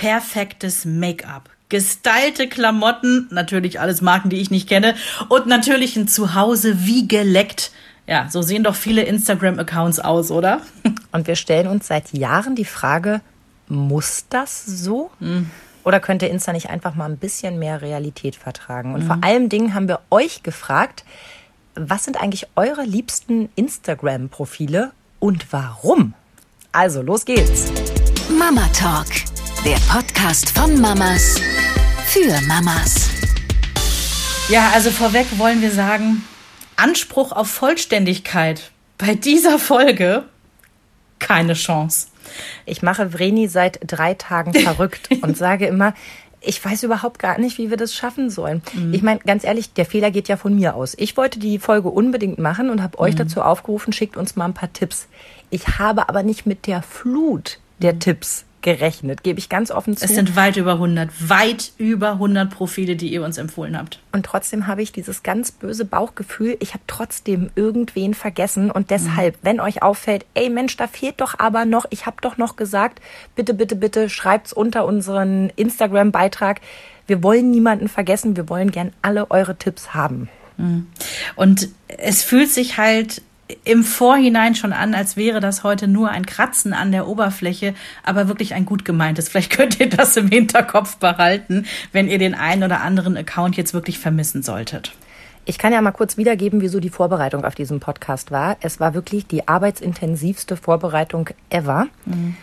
perfektes Make-up. Gestylte Klamotten, natürlich alles Marken, die ich nicht kenne, und natürlich ein Zuhause wie geleckt. Ja, so sehen doch viele Instagram-Accounts aus, oder? Und wir stellen uns seit Jahren die Frage, muss das so? Mhm. Oder könnte Insta nicht einfach mal ein bisschen mehr Realität vertragen? Und mhm. vor allem Dingen haben wir euch gefragt, was sind eigentlich eure liebsten Instagram-Profile und warum? Also, los geht's. Mama Talk, der Podcast von Mamas für Mamas. Ja, also vorweg wollen wir sagen, Anspruch auf Vollständigkeit bei dieser Folge keine Chance. Ich mache Vreni seit drei Tagen verrückt und sage immer, ich weiß überhaupt gar nicht, wie wir das schaffen sollen. Mhm. Ich meine, ganz ehrlich, der Fehler geht ja von mir aus. Ich wollte die Folge unbedingt machen und habe euch mhm. dazu aufgerufen, schickt uns mal ein paar Tipps. Ich habe aber nicht mit der Flut der mhm. Tipps gerechnet, gebe ich ganz offen zu. Es sind weit über 100, weit über 100 Profile, die ihr uns empfohlen habt. Und trotzdem habe ich dieses ganz böse Bauchgefühl, ich habe trotzdem irgendwen vergessen und deshalb, mhm. wenn euch auffällt, ey Mensch, da fehlt doch aber noch, ich habe doch noch gesagt, bitte, bitte, bitte schreibt's unter unseren Instagram-Beitrag. Wir wollen niemanden vergessen, wir wollen gern alle eure Tipps haben. Mhm. Und es fühlt sich halt im Vorhinein schon an, als wäre das heute nur ein Kratzen an der Oberfläche, aber wirklich ein gut gemeintes. Vielleicht könnt ihr das im Hinterkopf behalten, wenn ihr den einen oder anderen Account jetzt wirklich vermissen solltet. Ich kann ja mal kurz wiedergeben, wieso die Vorbereitung auf diesen Podcast war. Es war wirklich die arbeitsintensivste Vorbereitung ever. Mhm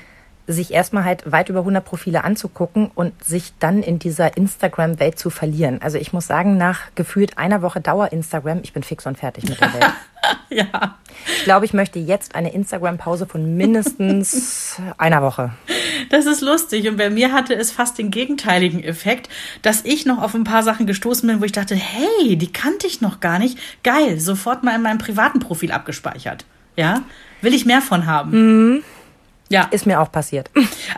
sich erstmal halt weit über 100 Profile anzugucken und sich dann in dieser Instagram-Welt zu verlieren. Also ich muss sagen, nach gefühlt einer Woche Dauer Instagram, ich bin fix und fertig mit der Welt. ja. Ich glaube, ich möchte jetzt eine Instagram-Pause von mindestens einer Woche. Das ist lustig. Und bei mir hatte es fast den gegenteiligen Effekt, dass ich noch auf ein paar Sachen gestoßen bin, wo ich dachte, hey, die kannte ich noch gar nicht. Geil, sofort mal in meinem privaten Profil abgespeichert. Ja, will ich mehr von haben. Mhm. Ja. Ist mir auch passiert.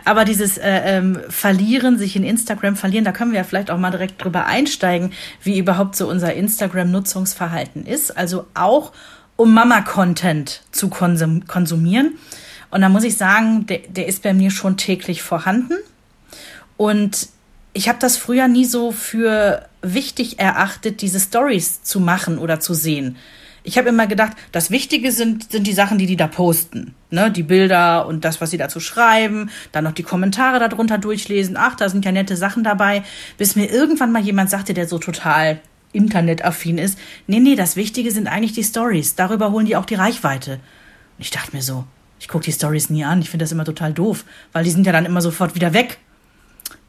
Aber dieses äh, ähm, Verlieren, sich in Instagram verlieren, da können wir ja vielleicht auch mal direkt drüber einsteigen, wie überhaupt so unser Instagram-Nutzungsverhalten ist. Also auch um Mama-Content zu konsum konsumieren. Und da muss ich sagen, der, der ist bei mir schon täglich vorhanden. Und ich habe das früher nie so für wichtig erachtet, diese Stories zu machen oder zu sehen. Ich habe immer gedacht, das Wichtige sind, sind die Sachen, die die da posten. Ne? Die Bilder und das, was sie dazu schreiben, dann noch die Kommentare darunter durchlesen. Ach, da sind ja nette Sachen dabei. Bis mir irgendwann mal jemand sagte, der so total internetaffin ist, nee, nee, das Wichtige sind eigentlich die Stories. Darüber holen die auch die Reichweite. Und ich dachte mir so, ich gucke die Stories nie an. Ich finde das immer total doof, weil die sind ja dann immer sofort wieder weg.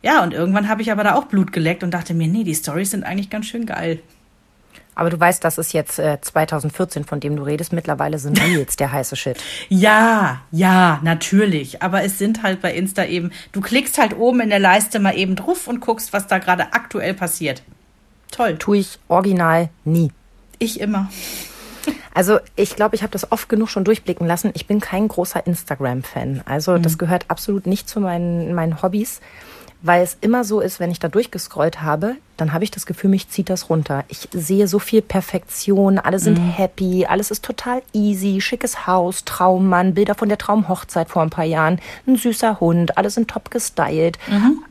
Ja, und irgendwann habe ich aber da auch Blut geleckt und dachte mir, nee, die Stories sind eigentlich ganz schön geil. Aber du weißt, das ist jetzt äh, 2014, von dem du redest. Mittlerweile sind Reels der heiße Shit. Ja, ja, natürlich. Aber es sind halt bei Insta eben, du klickst halt oben in der Leiste mal eben drauf und guckst, was da gerade aktuell passiert. Toll. Tue ich original nie. Ich immer. Also ich glaube, ich habe das oft genug schon durchblicken lassen. Ich bin kein großer Instagram-Fan. Also mhm. das gehört absolut nicht zu meinen, meinen Hobbys weil es immer so ist, wenn ich da durchgescrollt habe, dann habe ich das Gefühl, mich zieht das runter. Ich sehe so viel Perfektion, alle sind mhm. happy, alles ist total easy, schickes Haus, Traummann, Bilder von der Traumhochzeit vor ein paar Jahren, ein süßer Hund, alle sind top gestylt. Mhm.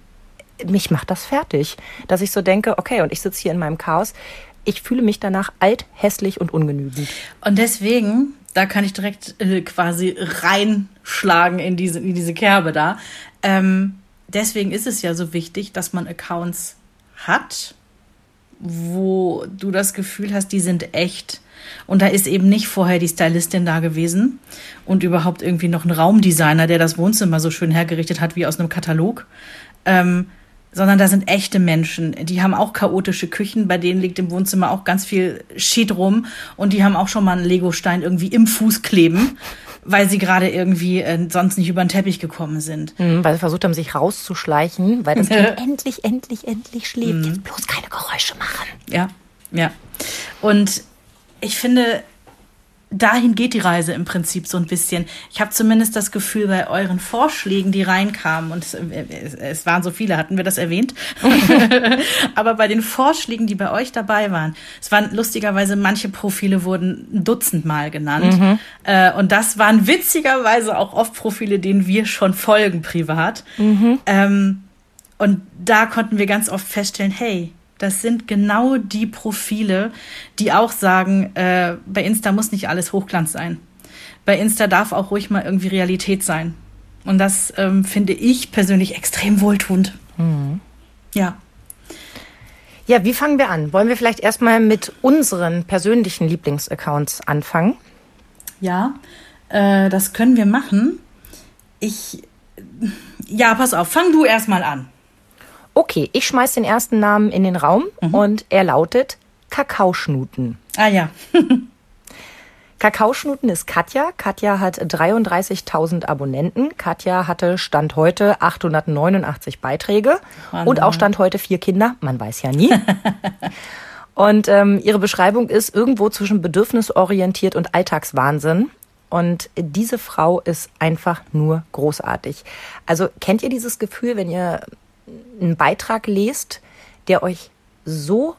Mich macht das fertig, dass ich so denke, okay, und ich sitze hier in meinem Chaos. Ich fühle mich danach alt, hässlich und ungenügend. Und deswegen, da kann ich direkt äh, quasi reinschlagen in diese, in diese Kerbe da. Ähm, deswegen ist es ja so wichtig, dass man Accounts hat, wo du das Gefühl hast, die sind echt. Und da ist eben nicht vorher die Stylistin da gewesen und überhaupt irgendwie noch ein Raumdesigner, der das Wohnzimmer so schön hergerichtet hat wie aus einem Katalog. Ähm, sondern da sind echte Menschen. Die haben auch chaotische Küchen, bei denen liegt im Wohnzimmer auch ganz viel Shit rum und die haben auch schon mal einen Legostein irgendwie im Fuß kleben weil sie gerade irgendwie äh, sonst nicht über den Teppich gekommen sind. Mhm, weil sie versucht haben, sich rauszuschleichen, weil das Kind endlich, endlich, endlich schläft. Mhm. Jetzt bloß keine Geräusche machen. Ja, ja. Und ich finde, dahin geht die Reise im Prinzip so ein bisschen. Ich habe zumindest das Gefühl, bei euren Vorschlägen, die reinkamen, und es, es waren so viele, hatten wir das erwähnt, aber bei den Vorschlägen, die bei euch dabei waren, es waren lustigerweise, manche Profile wurden ein Dutzend Mal genannt. Mhm. Äh, und das waren witzigerweise auch oft Profile, denen wir schon folgen privat. Mhm. Ähm, Und da konnten wir ganz oft feststellen, hey, das sind genau die Profile, die auch sagen, äh, bei Insta muss nicht alles Hochglanz sein. Bei Insta darf auch ruhig mal irgendwie Realität sein. Und das ähm, finde ich persönlich extrem wohltuend. Mhm. Ja. Ja, wie fangen wir an? Wollen wir vielleicht erstmal mit unseren persönlichen Lieblingsaccounts anfangen? Ja, äh, das können wir machen. Ich. Ja, pass auf, fang du erstmal an. Okay, ich schmeiß den ersten Namen in den Raum mhm. und er lautet Kakaoschnuten. Ah ja. Kakaoschnuten ist Katja. Katja hat 33.000 Abonnenten. Katja hatte Stand heute 889 Beiträge Mann. und auch Stand heute vier Kinder. Man weiß ja nie. und ähm, ihre Beschreibung ist irgendwo zwischen bedürfnisorientiert und Alltagswahnsinn. Und diese Frau ist einfach nur großartig. Also kennt ihr dieses Gefühl, wenn ihr einen Beitrag lest, der euch so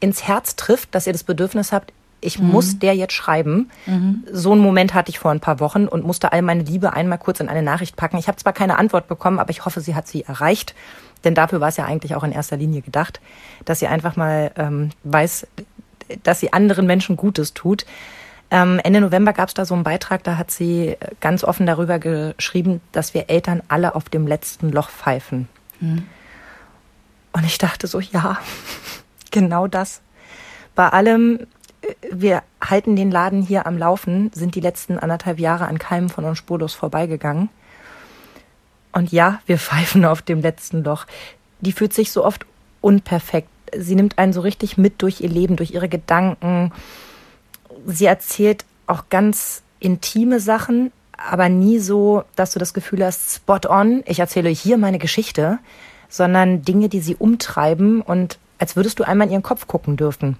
ins Herz trifft, dass ihr das Bedürfnis habt, ich mhm. muss der jetzt schreiben. Mhm. So einen Moment hatte ich vor ein paar Wochen und musste all meine Liebe einmal kurz in eine Nachricht packen. Ich habe zwar keine Antwort bekommen, aber ich hoffe, sie hat sie erreicht. Denn dafür war es ja eigentlich auch in erster Linie gedacht, dass sie einfach mal ähm, weiß, dass sie anderen Menschen Gutes tut. Ähm, Ende November gab es da so einen Beitrag, da hat sie ganz offen darüber geschrieben, dass wir Eltern alle auf dem letzten Loch pfeifen. Mhm. Und ich dachte so, ja, genau das. Bei allem, äh, wir halten den Laden hier am Laufen, sind die letzten anderthalb Jahre an keinem von uns spurlos vorbeigegangen. Und ja, wir pfeifen auf dem letzten Loch. Die fühlt sich so oft unperfekt. Sie nimmt einen so richtig mit durch ihr Leben, durch ihre Gedanken, sie erzählt auch ganz intime Sachen, aber nie so, dass du das Gefühl hast, spot on, ich erzähle hier meine Geschichte, sondern Dinge, die sie umtreiben und als würdest du einmal in ihren Kopf gucken dürfen.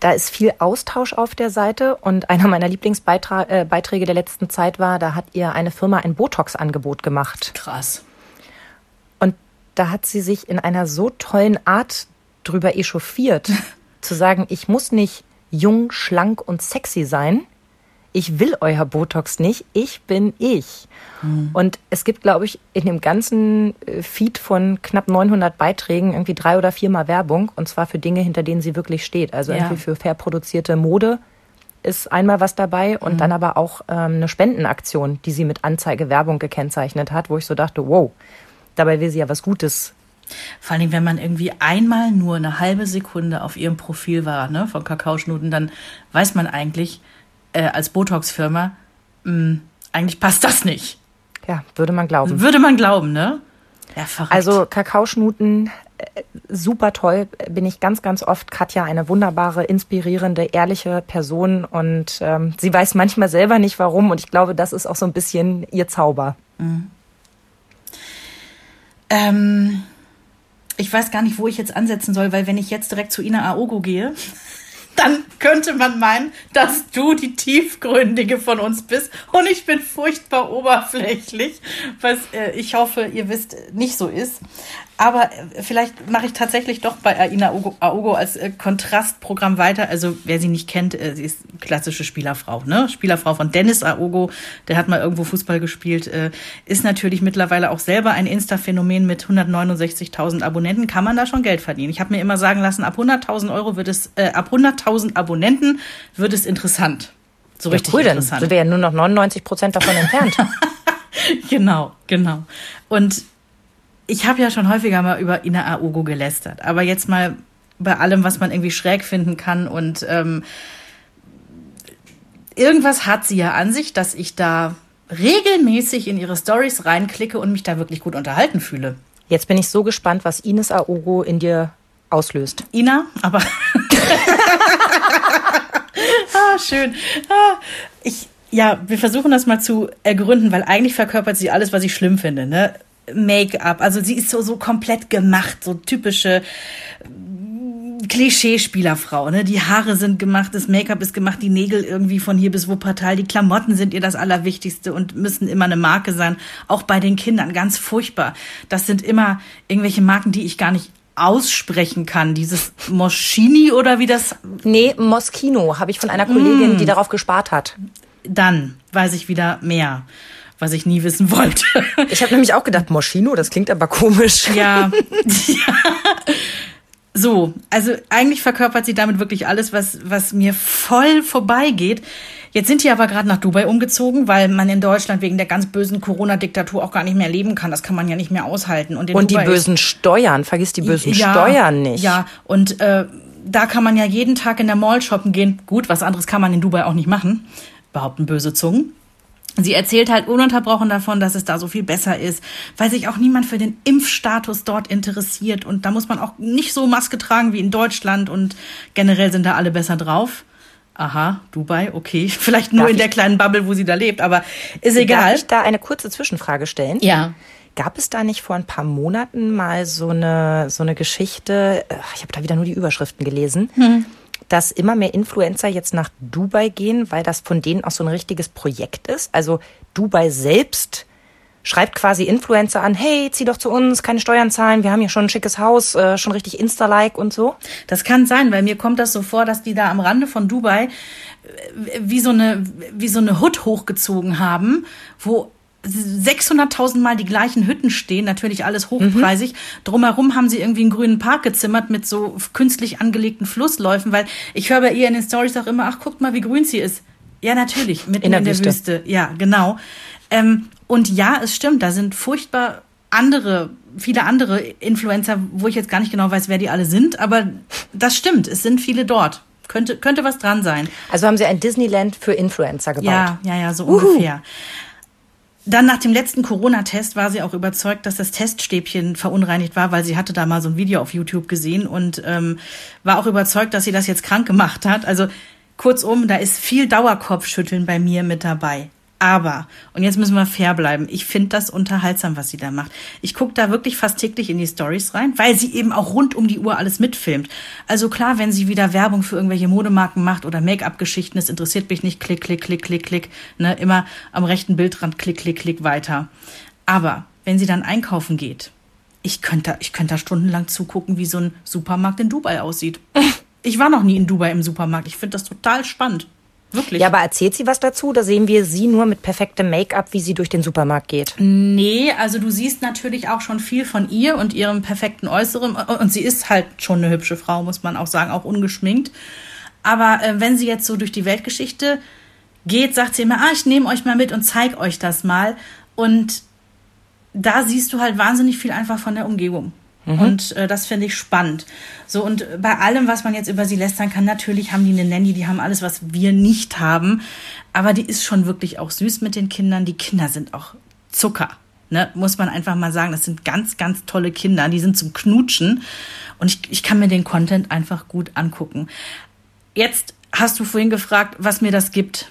Da ist viel Austausch auf der Seite und einer meiner Lieblingsbeiträge äh, der letzten Zeit war, da hat ihr eine Firma ein Botox-Angebot gemacht. Krass. Und da hat sie sich in einer so tollen Art drüber echauffiert, zu sagen, ich muss nicht jung, schlank und sexy sein. Ich will euer Botox nicht, ich bin ich. Mhm. Und es gibt, glaube ich, in dem ganzen äh, Feed von knapp 900 Beiträgen irgendwie drei oder viermal Werbung. Und zwar für Dinge, hinter denen sie wirklich steht. Also ja. irgendwie für fair produzierte Mode ist einmal was dabei und mhm. dann aber auch ähm, eine Spendenaktion, die sie mit Anzeigewerbung gekennzeichnet hat, wo ich so dachte, wow, dabei will sie ja was Gutes vor allem, wenn man irgendwie einmal nur eine halbe Sekunde auf ihrem Profil war, ne, von Kakaoschnuten, dann weiß man eigentlich äh, als Botox-Firma, mm, eigentlich passt das nicht. Ja, würde man glauben. Würde man glauben, ne? Ja, verrückt. Also Kakaoschnuten, äh, super toll, bin ich ganz, ganz oft. Katja, eine wunderbare, inspirierende, ehrliche Person und ähm, sie weiß manchmal selber nicht warum und ich glaube, das ist auch so ein bisschen ihr Zauber. Mhm. Ähm ich weiß gar nicht, wo ich jetzt ansetzen soll, weil wenn ich jetzt direkt zu Ina Aogo gehe, dann könnte man meinen, dass du die tiefgründige von uns bist und ich bin furchtbar oberflächlich, was äh, ich hoffe, ihr wisst, nicht so ist. Aber äh, vielleicht mache ich tatsächlich doch bei Aina Aogo als äh, Kontrastprogramm weiter. Also wer sie nicht kennt, äh, sie ist klassische Spielerfrau, ne? Spielerfrau von Dennis Aogo, der hat mal irgendwo Fußball gespielt, ist natürlich mittlerweile auch selber ein Insta-Phänomen mit 169.000 Abonnenten. Kann man da schon Geld verdienen? Ich habe mir immer sagen lassen, ab 100.000 Euro wird es, äh, ab 100.000 Abonnenten wird es interessant. So ja, richtig cool, interessant. Sind wir ja nur noch 99 Prozent davon entfernt. genau, genau. Und ich habe ja schon häufiger mal über Ina Aogo gelästert, aber jetzt mal bei allem, was man irgendwie schräg finden kann und ähm, irgendwas hat sie ja an sich, dass ich da regelmäßig in ihre Stories reinklicke und mich da wirklich gut unterhalten fühle. Jetzt bin ich so gespannt, was Ines Aogo in dir auslöst. Ina, aber ah, schön. Ah, ich ja, wir versuchen das mal zu ergründen, weil eigentlich verkörpert sie alles, was ich schlimm finde. Ne? Make-up. Also sie ist so, so komplett gemacht, so typische Klischeespielerfrau, ne? Die Haare sind gemacht, das Make-up ist gemacht, die Nägel irgendwie von hier bis Wuppertal, die Klamotten sind ihr das Allerwichtigste und müssen immer eine Marke sein. Auch bei den Kindern, ganz furchtbar. Das sind immer irgendwelche Marken, die ich gar nicht aussprechen kann. Dieses Moschini oder wie das? Nee, Moschino habe ich von einer Kollegin, mm. die darauf gespart hat. Dann weiß ich wieder mehr. Was ich nie wissen wollte. Ich habe nämlich auch gedacht, Moschino, das klingt aber komisch. Ja. ja. So, also eigentlich verkörpert sie damit wirklich alles, was, was mir voll vorbeigeht. Jetzt sind die aber gerade nach Dubai umgezogen, weil man in Deutschland wegen der ganz bösen Corona-Diktatur auch gar nicht mehr leben kann. Das kann man ja nicht mehr aushalten. Und, und die bösen Steuern, vergiss die bösen ja, Steuern nicht. Ja, und äh, da kann man ja jeden Tag in der Mall shoppen gehen. Gut, was anderes kann man in Dubai auch nicht machen. Behaupten böse Zungen. Sie erzählt halt ununterbrochen davon, dass es da so viel besser ist, weil sich auch niemand für den Impfstatus dort interessiert. Und da muss man auch nicht so Maske tragen wie in Deutschland und generell sind da alle besser drauf. Aha, Dubai, okay. Vielleicht nur Darf in der kleinen Bubble, wo sie da lebt, aber ist egal. Darf ich da eine kurze Zwischenfrage stellen? Ja. Gab es da nicht vor ein paar Monaten mal so eine, so eine Geschichte, ich habe da wieder nur die Überschriften gelesen, hm dass immer mehr Influencer jetzt nach Dubai gehen, weil das von denen auch so ein richtiges Projekt ist. Also Dubai selbst schreibt quasi Influencer an, hey, zieh doch zu uns, keine Steuern zahlen, wir haben hier schon ein schickes Haus, äh, schon richtig Insta-like und so. Das kann sein, weil mir kommt das so vor, dass die da am Rande von Dubai äh, wie so eine, wie so eine Hut hochgezogen haben, wo 600.000 Mal die gleichen Hütten stehen, natürlich alles hochpreisig. Mhm. Drumherum haben sie irgendwie einen grünen Park gezimmert mit so künstlich angelegten Flussläufen, weil ich höre bei ihr in den Stories auch immer, ach, guckt mal, wie grün sie ist. Ja, natürlich, mitten in der, in der Wüste. Wüste. Ja, genau. Ähm, und ja, es stimmt, da sind furchtbar andere, viele andere Influencer, wo ich jetzt gar nicht genau weiß, wer die alle sind, aber das stimmt, es sind viele dort. Könnte, könnte was dran sein. Also haben sie ein Disneyland für Influencer gebaut. Ja, ja, ja, so Uhu. ungefähr. Dann nach dem letzten Corona-Test war sie auch überzeugt, dass das Teststäbchen verunreinigt war, weil sie hatte da mal so ein Video auf YouTube gesehen und ähm, war auch überzeugt, dass sie das jetzt krank gemacht hat. Also kurzum, da ist viel Dauerkopfschütteln bei mir mit dabei. Aber, und jetzt müssen wir fair bleiben, ich finde das unterhaltsam, was sie da macht. Ich gucke da wirklich fast täglich in die Stories rein, weil sie eben auch rund um die Uhr alles mitfilmt. Also klar, wenn sie wieder Werbung für irgendwelche Modemarken macht oder Make-up-Geschichten, das interessiert mich nicht, klick, klick, klick, klick, klick, ne, immer am rechten Bildrand, klick, klick, klick weiter. Aber wenn sie dann einkaufen geht, ich könnte, ich könnte da stundenlang zugucken, wie so ein Supermarkt in Dubai aussieht. Ich war noch nie in Dubai im Supermarkt. Ich finde das total spannend. Wirklich? Ja, aber erzählt sie was dazu? Da sehen wir sie nur mit perfektem Make-up, wie sie durch den Supermarkt geht. Nee, also du siehst natürlich auch schon viel von ihr und ihrem perfekten Äußeren. Und sie ist halt schon eine hübsche Frau, muss man auch sagen, auch ungeschminkt. Aber äh, wenn sie jetzt so durch die Weltgeschichte geht, sagt sie immer, ah, ich nehme euch mal mit und zeig euch das mal. Und da siehst du halt wahnsinnig viel einfach von der Umgebung. Mhm. Und äh, das finde ich spannend. So, und bei allem, was man jetzt über sie lästern kann, natürlich haben die eine Nanny, die haben alles, was wir nicht haben. Aber die ist schon wirklich auch süß mit den Kindern. Die Kinder sind auch Zucker. Ne, muss man einfach mal sagen, das sind ganz, ganz tolle Kinder, die sind zum Knutschen und ich, ich kann mir den Content einfach gut angucken. Jetzt hast du vorhin gefragt, was mir das gibt.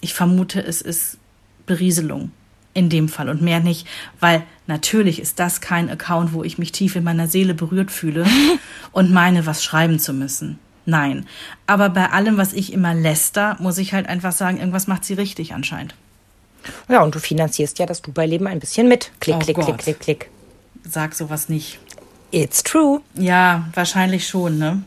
Ich vermute, es ist Berieselung in dem Fall und mehr nicht, weil natürlich ist das kein Account, wo ich mich tief in meiner Seele berührt fühle und meine, was schreiben zu müssen. Nein. Aber bei allem, was ich immer läster, muss ich halt einfach sagen, irgendwas macht sie richtig anscheinend. Ja, und du finanzierst ja das Dubai-Leben ein bisschen mit. Klick, oh klick, Gott. klick, klick, klick. Sag sowas nicht. It's true. Ja, wahrscheinlich schon, ne?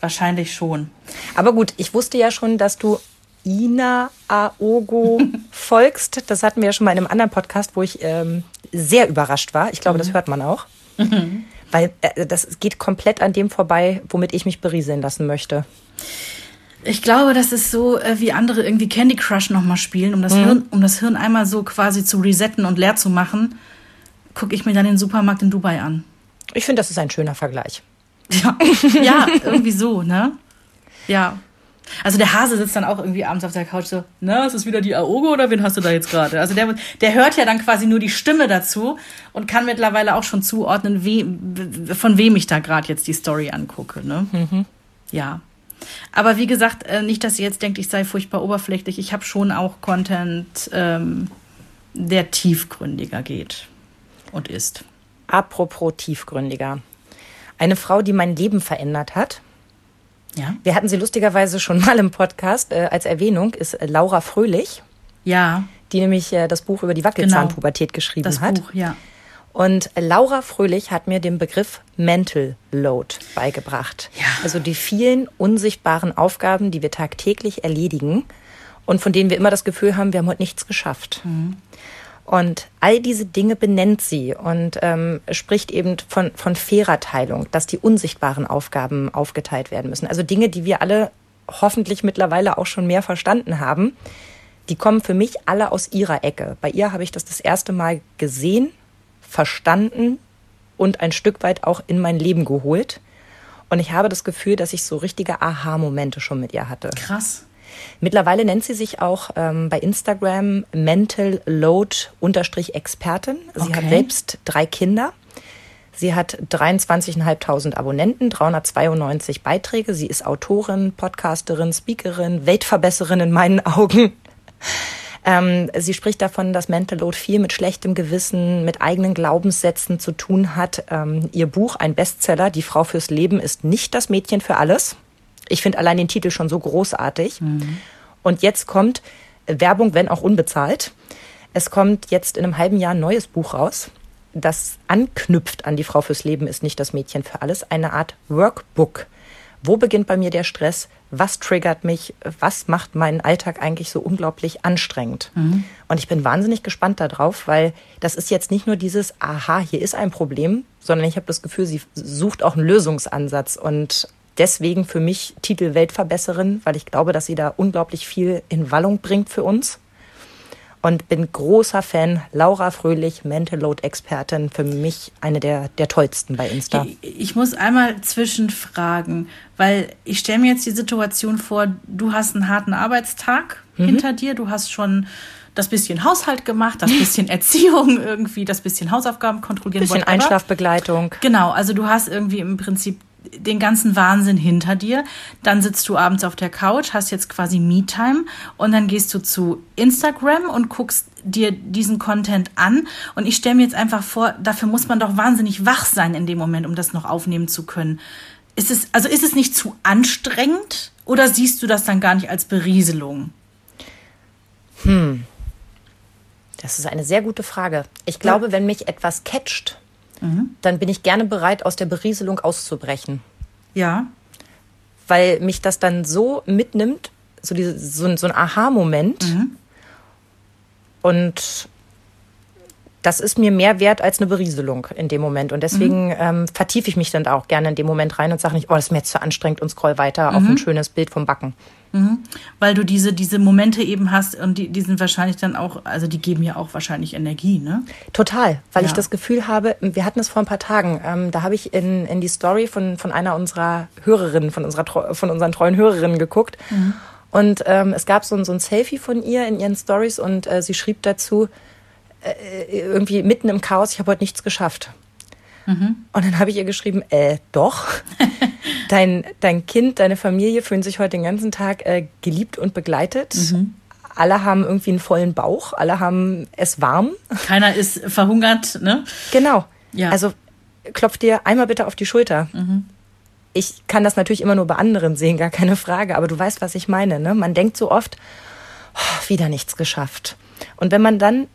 Wahrscheinlich schon. Aber gut, ich wusste ja schon, dass du Ina Aogo folgst. Das hatten wir ja schon mal in einem anderen Podcast, wo ich ähm, sehr überrascht war. Ich glaube, mhm. das hört man auch. Mhm. Weil äh, das geht komplett an dem vorbei, womit ich mich berieseln lassen möchte. Ich glaube, das ist so, äh, wie andere irgendwie Candy Crush nochmal spielen, um das, mhm. Hirn, um das Hirn einmal so quasi zu resetten und leer zu machen, gucke ich mir dann den Supermarkt in Dubai an. Ich finde, das ist ein schöner Vergleich. Ja, ja irgendwie so, ne? Ja. Also der Hase sitzt dann auch irgendwie abends auf der Couch so, na, ist es wieder die Aogo oder wen hast du da jetzt gerade? Also der, der hört ja dann quasi nur die Stimme dazu und kann mittlerweile auch schon zuordnen, wie, von wem ich da gerade jetzt die Story angucke. Ne? Mhm. Ja. Aber wie gesagt, äh, nicht, dass ihr jetzt denkt, ich sei furchtbar oberflächlich. Ich habe schon auch Content, ähm, der tiefgründiger geht und ist. Apropos tiefgründiger. Eine Frau, die mein Leben verändert hat, ja. Wir hatten sie lustigerweise schon mal im Podcast äh, als Erwähnung, ist Laura Fröhlich. Ja. Die nämlich äh, das Buch über die Wackelzahnpubertät genau. geschrieben das hat. Buch, ja. Und Laura Fröhlich hat mir den Begriff Mental Load beigebracht. Ja. Also die vielen unsichtbaren Aufgaben, die wir tagtäglich erledigen und von denen wir immer das Gefühl haben, wir haben heute nichts geschafft. Mhm. Und all diese Dinge benennt sie und ähm, spricht eben von, von fairer Teilung, dass die unsichtbaren Aufgaben aufgeteilt werden müssen. Also Dinge, die wir alle hoffentlich mittlerweile auch schon mehr verstanden haben, die kommen für mich alle aus ihrer Ecke. Bei ihr habe ich das das erste Mal gesehen, verstanden und ein Stück weit auch in mein Leben geholt. Und ich habe das Gefühl, dass ich so richtige Aha-Momente schon mit ihr hatte. Krass. Mittlerweile nennt sie sich auch ähm, bei Instagram Mental Load Expertin. Sie okay. hat selbst drei Kinder. Sie hat 23.500 Abonnenten, 392 Beiträge. Sie ist Autorin, Podcasterin, Speakerin, Weltverbesserin in meinen Augen. Ähm, sie spricht davon, dass Mental Load viel mit schlechtem Gewissen, mit eigenen Glaubenssätzen zu tun hat. Ähm, ihr Buch, ein Bestseller, Die Frau fürs Leben, ist nicht das Mädchen für alles. Ich finde allein den Titel schon so großartig. Mhm. Und jetzt kommt Werbung, wenn auch unbezahlt. Es kommt jetzt in einem halben Jahr ein neues Buch raus, das anknüpft an Die Frau fürs Leben ist nicht das Mädchen für alles. Eine Art Workbook. Wo beginnt bei mir der Stress? Was triggert mich? Was macht meinen Alltag eigentlich so unglaublich anstrengend? Mhm. Und ich bin wahnsinnig gespannt darauf, weil das ist jetzt nicht nur dieses, aha, hier ist ein Problem, sondern ich habe das Gefühl, sie sucht auch einen Lösungsansatz und deswegen für mich Titel Weltverbesserin, weil ich glaube, dass sie da unglaublich viel in Wallung bringt für uns. Und bin großer Fan. Laura Fröhlich, Mental Load Expertin, für mich eine der, der tollsten bei Insta. Ich, ich muss einmal zwischenfragen, weil ich stelle mir jetzt die Situation vor, du hast einen harten Arbeitstag mhm. hinter dir, du hast schon das bisschen Haushalt gemacht, das bisschen Erziehung irgendwie, das bisschen Hausaufgaben kontrollieren. Bisschen whatever. Einschlafbegleitung. Genau, also du hast irgendwie im Prinzip den ganzen Wahnsinn hinter dir. Dann sitzt du abends auf der Couch, hast jetzt quasi Me-Time und dann gehst du zu Instagram und guckst dir diesen Content an. Und ich stelle mir jetzt einfach vor, dafür muss man doch wahnsinnig wach sein in dem Moment, um das noch aufnehmen zu können. Ist es, also ist es nicht zu anstrengend oder siehst du das dann gar nicht als Berieselung? Hm. Das ist eine sehr gute Frage. Ich glaube, ja. wenn mich etwas catcht, mhm. dann bin ich gerne bereit, aus der Berieselung auszubrechen. Ja. Weil mich das dann so mitnimmt, so, diese, so, so ein Aha-Moment. Mhm. Und das ist mir mehr wert als eine Berieselung in dem Moment. Und deswegen mhm. ähm, vertiefe ich mich dann auch gerne in dem Moment rein und sage nicht, oh, das ist mir jetzt zu anstrengend und scroll weiter mhm. auf ein schönes Bild vom Backen. Mhm. Weil du diese, diese Momente eben hast und die, die sind wahrscheinlich dann auch, also die geben ja auch wahrscheinlich Energie, ne? Total, weil ja. ich das Gefühl habe, wir hatten es vor ein paar Tagen, ähm, da habe ich in, in die Story von, von einer unserer Hörerinnen, von, unserer, von unseren treuen Hörerinnen geguckt. Mhm. Und ähm, es gab so, so ein Selfie von ihr in ihren Stories und äh, sie schrieb dazu, äh, irgendwie mitten im Chaos, ich habe heute nichts geschafft. Mhm. Und dann habe ich ihr geschrieben, äh, doch. dein, dein Kind, deine Familie fühlen sich heute den ganzen Tag äh, geliebt und begleitet. Mhm. Alle haben irgendwie einen vollen Bauch, alle haben es warm. Keiner ist verhungert, ne? Genau. Ja. Also klopf dir einmal bitte auf die Schulter. Mhm. Ich kann das natürlich immer nur bei anderen sehen, gar keine Frage, aber du weißt, was ich meine. Ne? Man denkt so oft, oh, wieder nichts geschafft. Und wenn man dann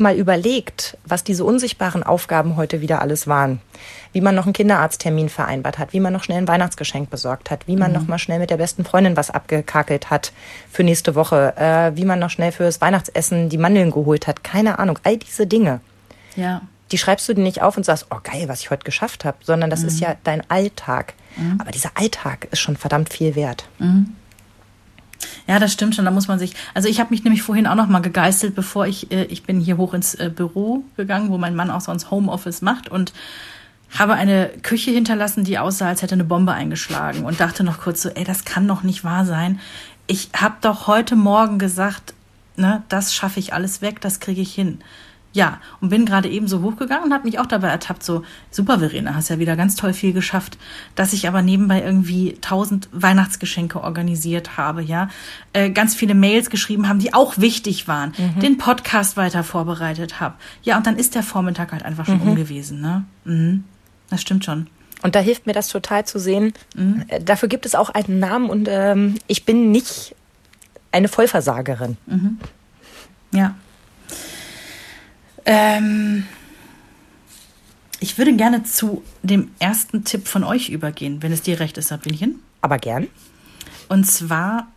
mal überlegt, was diese unsichtbaren Aufgaben heute wieder alles waren, wie man noch einen Kinderarzttermin vereinbart hat, wie man noch schnell ein Weihnachtsgeschenk besorgt hat, wie man mhm. noch mal schnell mit der besten Freundin was abgekakelt hat für nächste Woche, äh, wie man noch schnell fürs Weihnachtsessen die Mandeln geholt hat, keine Ahnung, all diese Dinge. Ja. Die schreibst du dir nicht auf und sagst, oh geil, was ich heute geschafft habe, sondern das mhm. ist ja dein Alltag. Mhm. Aber dieser Alltag ist schon verdammt viel wert. Mhm. Ja, das stimmt schon. Da muss man sich. Also ich habe mich nämlich vorhin auch noch mal gegeißelt, bevor ich äh, ich bin hier hoch ins äh, Büro gegangen, wo mein Mann auch sonst Homeoffice macht und habe eine Küche hinterlassen, die aussah, als hätte eine Bombe eingeschlagen und dachte noch kurz so, ey, das kann doch nicht wahr sein. Ich habe doch heute Morgen gesagt, ne, das schaffe ich alles weg, das kriege ich hin. Ja, und bin gerade eben so hochgegangen und habe mich auch dabei ertappt, so, super Verena, hast ja wieder ganz toll viel geschafft, dass ich aber nebenbei irgendwie tausend Weihnachtsgeschenke organisiert habe, ja, äh, ganz viele Mails geschrieben haben, die auch wichtig waren, mhm. den Podcast weiter vorbereitet habe. Ja, und dann ist der Vormittag halt einfach schon mhm. um gewesen, ne? Mhm. Das stimmt schon. Und da hilft mir das total zu sehen. Mhm. Äh, dafür gibt es auch einen Namen und ähm, ich bin nicht eine Vollversagerin. Mhm. Ja. Ähm, ich würde gerne zu dem ersten Tipp von euch übergehen, wenn es dir recht ist, Sabinchen. Aber gern. Und zwar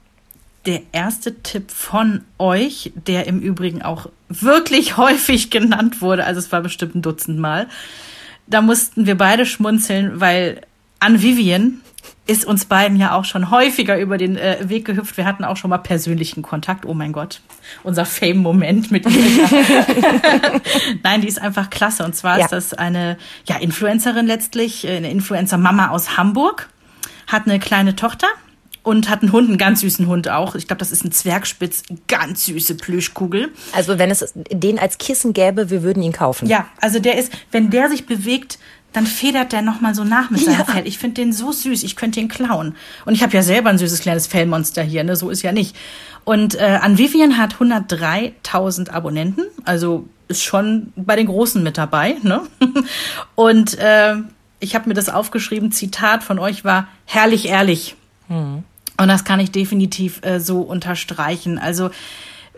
der erste Tipp von euch, der im Übrigen auch wirklich häufig genannt wurde, also es war bestimmt ein Dutzend Mal. Da mussten wir beide schmunzeln, weil an Vivian ist uns beiden ja auch schon häufiger über den äh, Weg gehüpft. Wir hatten auch schon mal persönlichen Kontakt. Oh mein Gott, unser Fame-Moment mit ihr. Nein, die ist einfach klasse. Und zwar ja. ist das eine ja, Influencerin letztlich, äh, eine Influencer-Mama aus Hamburg, hat eine kleine Tochter und hat einen Hund, einen ganz süßen Hund auch. Ich glaube, das ist ein Zwergspitz, ganz süße Plüschkugel. Also wenn es den als Kissen gäbe, wir würden ihn kaufen. Ja, also der ist, wenn der sich bewegt, dann federt der nochmal so nach mit seinem ja. Fell. Ich finde den so süß, ich könnte ihn klauen. Und ich habe ja selber ein süßes kleines Fellmonster hier, ne? So ist ja nicht. Und äh, an Vivian hat 103.000 Abonnenten, also ist schon bei den Großen mit dabei, ne? Und äh, ich habe mir das aufgeschrieben, Zitat von euch war herrlich ehrlich. Mhm. Und das kann ich definitiv äh, so unterstreichen. Also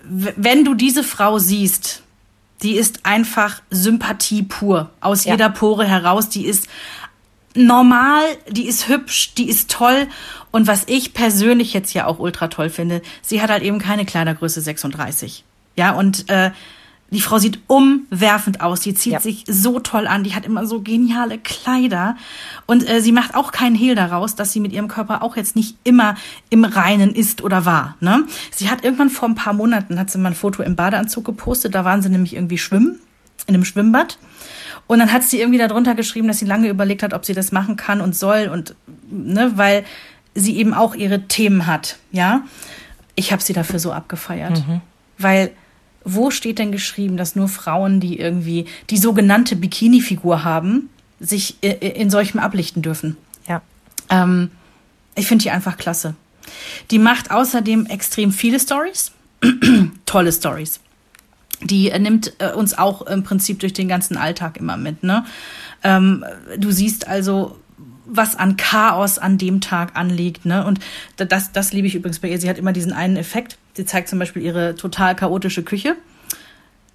wenn du diese Frau siehst, die ist einfach Sympathie pur aus ja. jeder Pore heraus. Die ist normal, die ist hübsch, die ist toll. Und was ich persönlich jetzt ja auch ultra toll finde, sie hat halt eben keine Kleidergröße 36. Ja, und äh, die Frau sieht umwerfend aus. Die zieht ja. sich so toll an. Die hat immer so geniale Kleider. Und äh, sie macht auch keinen Hehl daraus, dass sie mit ihrem Körper auch jetzt nicht immer im Reinen ist oder war. Ne? Sie hat irgendwann vor ein paar Monaten, hat sie mal ein Foto im Badeanzug gepostet. Da waren sie nämlich irgendwie schwimmen, in einem Schwimmbad. Und dann hat sie irgendwie darunter geschrieben, dass sie lange überlegt hat, ob sie das machen kann und soll. Und ne, weil sie eben auch ihre Themen hat. Ja, ich habe sie dafür so abgefeiert. Mhm. Weil wo steht denn geschrieben, dass nur Frauen, die irgendwie die sogenannte Bikini-Figur haben, sich in solchem ablichten dürfen? Ja. Ähm, ich finde die einfach klasse. Die macht außerdem extrem viele Stories, tolle Stories. Die äh, nimmt äh, uns auch im Prinzip durch den ganzen Alltag immer mit. Ne? Ähm, du siehst also, was an Chaos an dem Tag anliegt. Ne? Und das, das liebe ich übrigens bei ihr. Sie hat immer diesen einen Effekt Sie zeigt zum Beispiel ihre total chaotische Küche.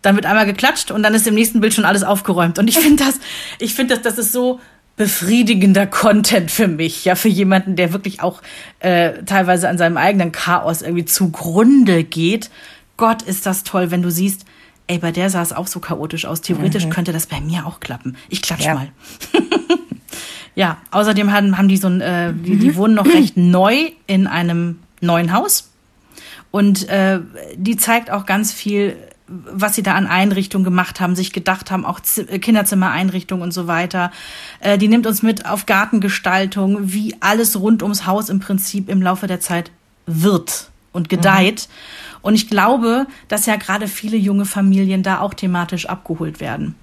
Dann wird einmal geklatscht und dann ist im nächsten Bild schon alles aufgeräumt. Und ich finde das, ich finde das, das ist so befriedigender Content für mich, ja, für jemanden, der wirklich auch äh, teilweise an seinem eigenen Chaos irgendwie zugrunde geht. Gott, ist das toll, wenn du siehst, ey, bei der sah es auch so chaotisch aus. Theoretisch mhm. könnte das bei mir auch klappen. Ich klatsch ja. mal. ja, außerdem haben, haben die so ein, äh, die, die wohnen noch recht neu in einem neuen Haus. Und äh, die zeigt auch ganz viel, was sie da an Einrichtungen gemacht haben, sich gedacht haben, auch Z äh, Kinderzimmereinrichtungen und so weiter. Äh, die nimmt uns mit auf Gartengestaltung, wie alles rund ums Haus im Prinzip im Laufe der Zeit wird und gedeiht. Mhm. Und ich glaube, dass ja gerade viele junge Familien da auch thematisch abgeholt werden.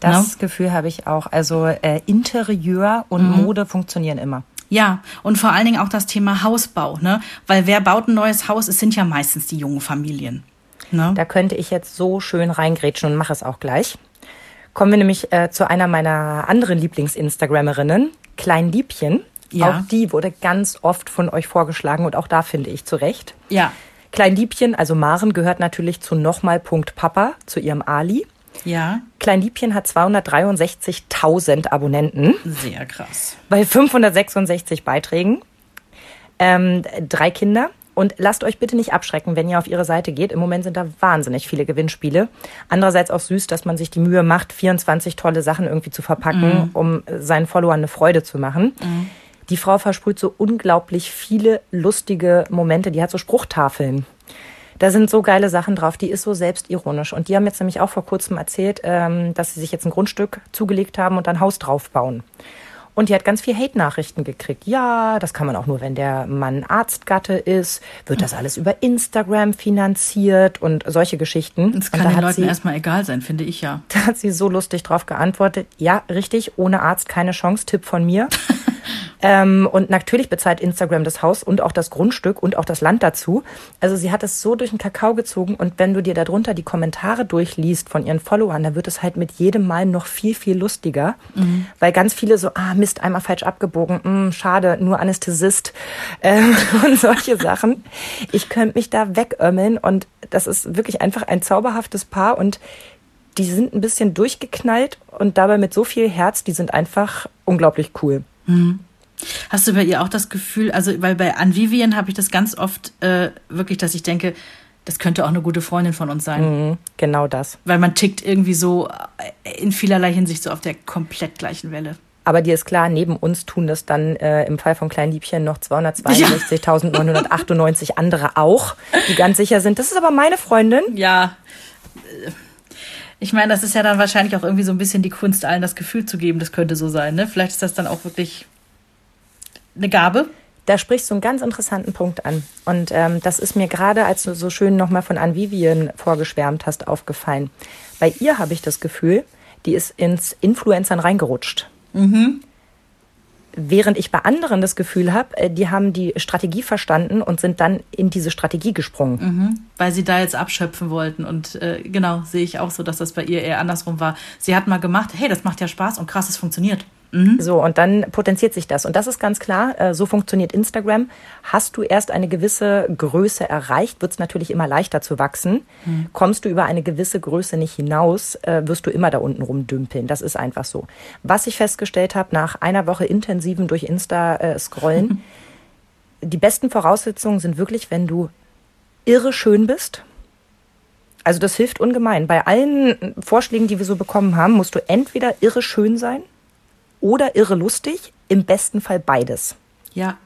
Das no? Gefühl habe ich auch. Also äh, Interieur und mhm. Mode funktionieren immer. Ja, und vor allen Dingen auch das Thema Hausbau, ne? Weil wer baut ein neues Haus? Es sind ja meistens die jungen Familien. Ne? Da könnte ich jetzt so schön reingrätschen und mache es auch gleich. Kommen wir nämlich äh, zu einer meiner anderen Lieblings-Instagrammerinnen, Klein Liebchen. Ja. Auch die wurde ganz oft von euch vorgeschlagen und auch da finde ich zu Recht. Ja. Klein Liebchen, also Maren, gehört natürlich zu nochmal Punkt Papa, zu ihrem Ali. Ja. Kleinliebchen hat 263.000 Abonnenten. Sehr krass. Bei 566 Beiträgen. Ähm, drei Kinder. Und lasst euch bitte nicht abschrecken, wenn ihr auf ihre Seite geht. Im Moment sind da wahnsinnig viele Gewinnspiele. Andererseits auch süß, dass man sich die Mühe macht, 24 tolle Sachen irgendwie zu verpacken, mm. um seinen Followern eine Freude zu machen. Mm. Die Frau versprüht so unglaublich viele lustige Momente. Die hat so Spruchtafeln. Da sind so geile Sachen drauf, die ist so selbstironisch. Und die haben jetzt nämlich auch vor kurzem erzählt, ähm, dass sie sich jetzt ein Grundstück zugelegt haben und ein Haus draufbauen. Und die hat ganz viel Hate-Nachrichten gekriegt. Ja, das kann man auch nur, wenn der Mann Arztgatte ist. Wird das alles über Instagram finanziert und solche Geschichten. Das kann da den Leuten sie, erstmal egal sein, finde ich ja. Da hat sie so lustig drauf geantwortet. Ja, richtig, ohne Arzt keine Chance. Tipp von mir. Ähm, und natürlich bezahlt Instagram das Haus und auch das Grundstück und auch das Land dazu. Also sie hat es so durch den Kakao gezogen und wenn du dir darunter die Kommentare durchliest von ihren Followern, da wird es halt mit jedem Mal noch viel, viel lustiger, mhm. weil ganz viele so, ah Mist, einmal falsch abgebogen, mh, schade, nur Anästhesist ähm, und solche Sachen. Ich könnte mich da wegömmeln und das ist wirklich einfach ein zauberhaftes Paar und die sind ein bisschen durchgeknallt und dabei mit so viel Herz, die sind einfach unglaublich cool. Mhm. Hast du bei ihr auch das Gefühl, also weil bei Ann Vivian habe ich das ganz oft äh, wirklich, dass ich denke, das könnte auch eine gute Freundin von uns sein. Mhm, genau das. Weil man tickt irgendwie so äh, in vielerlei Hinsicht so auf der komplett gleichen Welle. Aber dir ist klar, neben uns tun das dann äh, im Fall von Kleinliebchen noch 262.998 ja. andere auch, die ganz sicher sind. Das ist aber meine Freundin. Ja. Ich meine, das ist ja dann wahrscheinlich auch irgendwie so ein bisschen die Kunst, allen das Gefühl zu geben, das könnte so sein. Ne? Vielleicht ist das dann auch wirklich eine Gabe. Da sprichst du einen ganz interessanten Punkt an. Und ähm, das ist mir gerade, als du so schön nochmal von Ann Vivian vorgeschwärmt hast, aufgefallen. Bei ihr habe ich das Gefühl, die ist ins Influencern reingerutscht. Mhm. Während ich bei anderen das Gefühl habe, äh, die haben die Strategie verstanden und sind dann in diese Strategie gesprungen. Mhm, weil sie da jetzt abschöpfen wollten. Und äh, genau, sehe ich auch so, dass das bei ihr eher andersrum war. Sie hat mal gemacht, hey, das macht ja Spaß und krass, es funktioniert. Mhm. So, und dann potenziert sich das. Und das ist ganz klar, äh, so funktioniert Instagram. Hast du erst eine gewisse Größe erreicht, wird es natürlich immer leichter zu wachsen. Mhm. Kommst du über eine gewisse Größe nicht hinaus, äh, wirst du immer da unten rumdümpeln. Das ist einfach so. Was ich festgestellt habe, nach einer Woche intensiven durch Insta äh, scrollen, die besten Voraussetzungen sind wirklich, wenn du irre schön bist. Also das hilft ungemein. Bei allen Vorschlägen, die wir so bekommen haben, musst du entweder irre schön sein oder irre lustig, im besten Fall beides. Ja.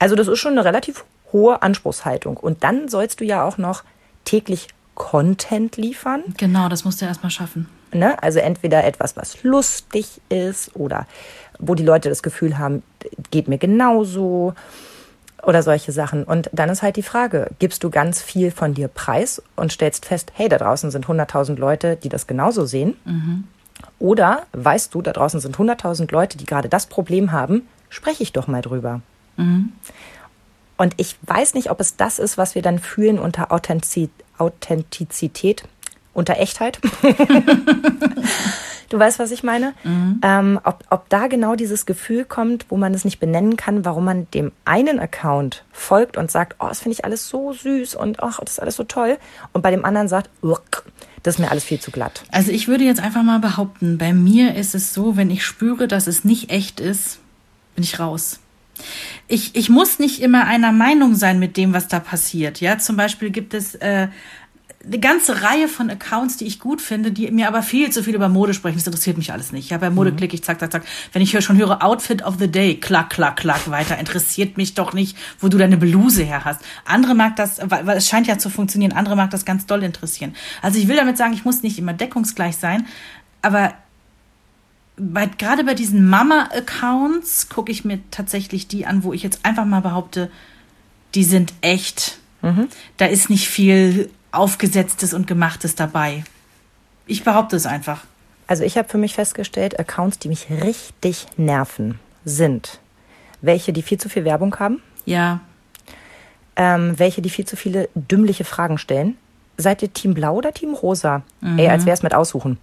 Also das ist schon eine relativ hohe Anspruchshaltung. Und dann sollst du ja auch noch täglich Content liefern. Genau, das musst du erstmal schaffen. Ne? Also entweder etwas, was lustig ist oder wo die Leute das Gefühl haben, geht mir genauso oder solche Sachen. Und dann ist halt die Frage, gibst du ganz viel von dir preis und stellst fest, hey, da draußen sind 100.000 Leute, die das genauso sehen. Mhm. Oder weißt du, da draußen sind 100.000 Leute, die gerade das Problem haben, spreche ich doch mal drüber. Mhm. Und ich weiß nicht, ob es das ist, was wir dann fühlen unter Authentizität, unter Echtheit. du weißt, was ich meine? Mhm. Ähm, ob, ob da genau dieses Gefühl kommt, wo man es nicht benennen kann, warum man dem einen Account folgt und sagt, oh, das finde ich alles so süß und ach, das ist alles so toll. Und bei dem anderen sagt, das ist mir alles viel zu glatt. Also ich würde jetzt einfach mal behaupten, bei mir ist es so, wenn ich spüre, dass es nicht echt ist, bin ich raus. Ich, ich muss nicht immer einer Meinung sein mit dem, was da passiert. Ja, zum Beispiel gibt es äh, eine ganze Reihe von Accounts, die ich gut finde, die mir aber viel zu viel über Mode sprechen. Das interessiert mich alles nicht. Ja, bei Mode mhm. klicke ich zack, zack, zack. Wenn ich schon höre Outfit of the Day, klack, klack, klack weiter, interessiert mich doch nicht, wo du deine Bluse her hast. Andere mag das, weil, weil es scheint ja zu funktionieren, andere mag das ganz doll interessieren. Also ich will damit sagen, ich muss nicht immer deckungsgleich sein, aber bei, gerade bei diesen Mama-Accounts gucke ich mir tatsächlich die an, wo ich jetzt einfach mal behaupte, die sind echt. Mhm. Da ist nicht viel Aufgesetztes und Gemachtes dabei. Ich behaupte es einfach. Also ich habe für mich festgestellt, Accounts, die mich richtig nerven, sind welche, die viel zu viel Werbung haben. Ja. Ähm, welche, die viel zu viele dümmliche Fragen stellen. Seid ihr Team Blau oder Team Rosa? Mhm. Ey, als wäre es mit Aussuchen.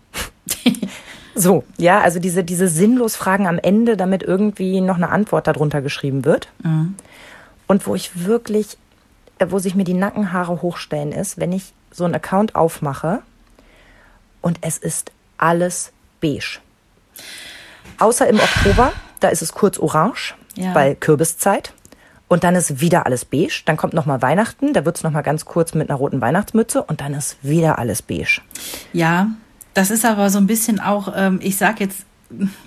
so, ja, also diese, diese sinnlos Fragen am Ende, damit irgendwie noch eine Antwort darunter geschrieben wird. Mhm. Und wo ich wirklich wo sich mir die Nackenhaare hochstellen, ist, wenn ich so einen Account aufmache und es ist alles beige. Außer im Oktober, da ist es kurz orange, ja. weil Kürbiszeit. Und dann ist wieder alles beige. Dann kommt nochmal Weihnachten, da wird es nochmal ganz kurz mit einer roten Weihnachtsmütze und dann ist wieder alles beige. Ja, das ist aber so ein bisschen auch, ähm, ich sag jetzt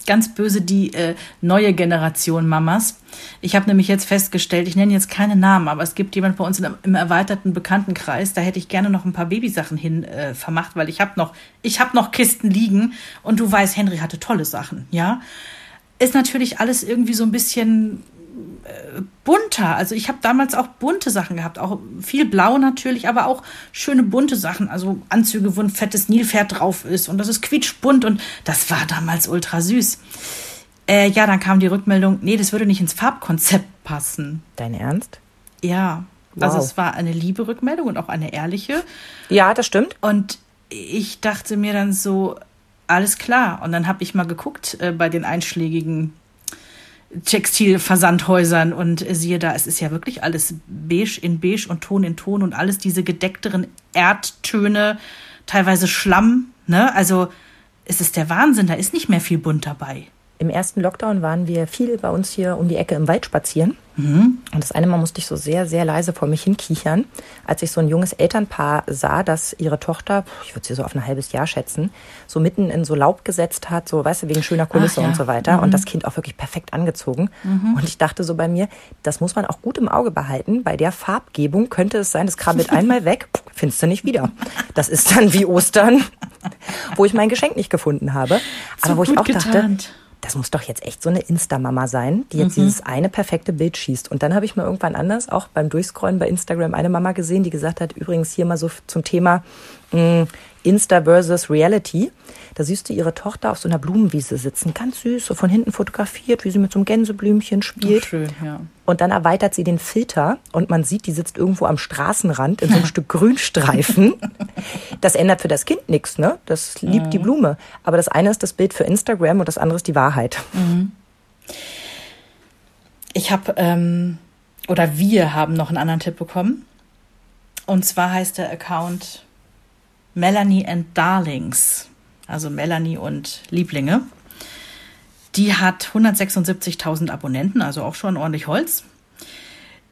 ganz böse die äh, neue Generation Mamas. Ich habe nämlich jetzt festgestellt, ich nenne jetzt keine Namen, aber es gibt jemand bei uns im, im erweiterten Bekanntenkreis, da hätte ich gerne noch ein paar Babysachen hin äh, vermacht, weil ich habe noch, ich habe noch Kisten liegen und du weißt, Henry hatte tolle Sachen, ja. Ist natürlich alles irgendwie so ein bisschen bunter. Also ich habe damals auch bunte Sachen gehabt, auch viel blau natürlich, aber auch schöne bunte Sachen. Also Anzüge, wo ein fettes Nilpferd drauf ist und das ist quietschbunt und das war damals ultra süß. Äh, ja, dann kam die Rückmeldung, nee, das würde nicht ins Farbkonzept passen. Dein Ernst? Ja. Also wow. Also es war eine liebe Rückmeldung und auch eine ehrliche. Ja, das stimmt. Und ich dachte mir dann so, alles klar. Und dann habe ich mal geguckt äh, bei den einschlägigen Textilversandhäusern und siehe da, es ist ja wirklich alles beige in beige und Ton in Ton und alles diese gedeckteren Erdtöne, teilweise Schlamm, ne? Also es ist der Wahnsinn, da ist nicht mehr viel bunt dabei. Im ersten Lockdown waren wir viel bei uns hier um die Ecke im Wald spazieren. Mhm. Und das eine Mal musste ich so sehr, sehr leise vor mich hinkichern, als ich so ein junges Elternpaar sah, das ihre Tochter, ich würde sie so auf ein halbes Jahr schätzen, so mitten in so Laub gesetzt hat, so, weißt du, wegen schöner Kulisse ja. und so weiter. Mhm. Und das Kind auch wirklich perfekt angezogen. Mhm. Und ich dachte so bei mir, das muss man auch gut im Auge behalten. Bei der Farbgebung könnte es sein, das krabbelt einmal weg, findest du nicht wieder. Das ist dann wie Ostern, wo ich mein Geschenk nicht gefunden habe. So Aber wo ich auch getarnt. dachte, das muss doch jetzt echt so eine Insta-Mama sein, die jetzt mhm. dieses eine perfekte Bild schießt. Und dann habe ich mal irgendwann anders, auch beim Durchscrollen bei Instagram, eine Mama gesehen, die gesagt hat, übrigens hier mal so zum Thema Insta versus Reality. Da siehst du ihre Tochter auf so einer Blumenwiese sitzen, ganz süß, so von hinten fotografiert, wie sie mit so einem Gänseblümchen spielt. Ach, schön, ja. Und dann erweitert sie den Filter und man sieht, die sitzt irgendwo am Straßenrand in so einem Stück Grünstreifen. Das ändert für das Kind nichts, ne? Das liebt mhm. die Blume. Aber das eine ist das Bild für Instagram und das andere ist die Wahrheit. Mhm. Ich habe, ähm, oder wir haben noch einen anderen Tipp bekommen. Und zwar heißt der Account Melanie and Darlings, also Melanie und Lieblinge. Die hat 176.000 Abonnenten, also auch schon ordentlich Holz.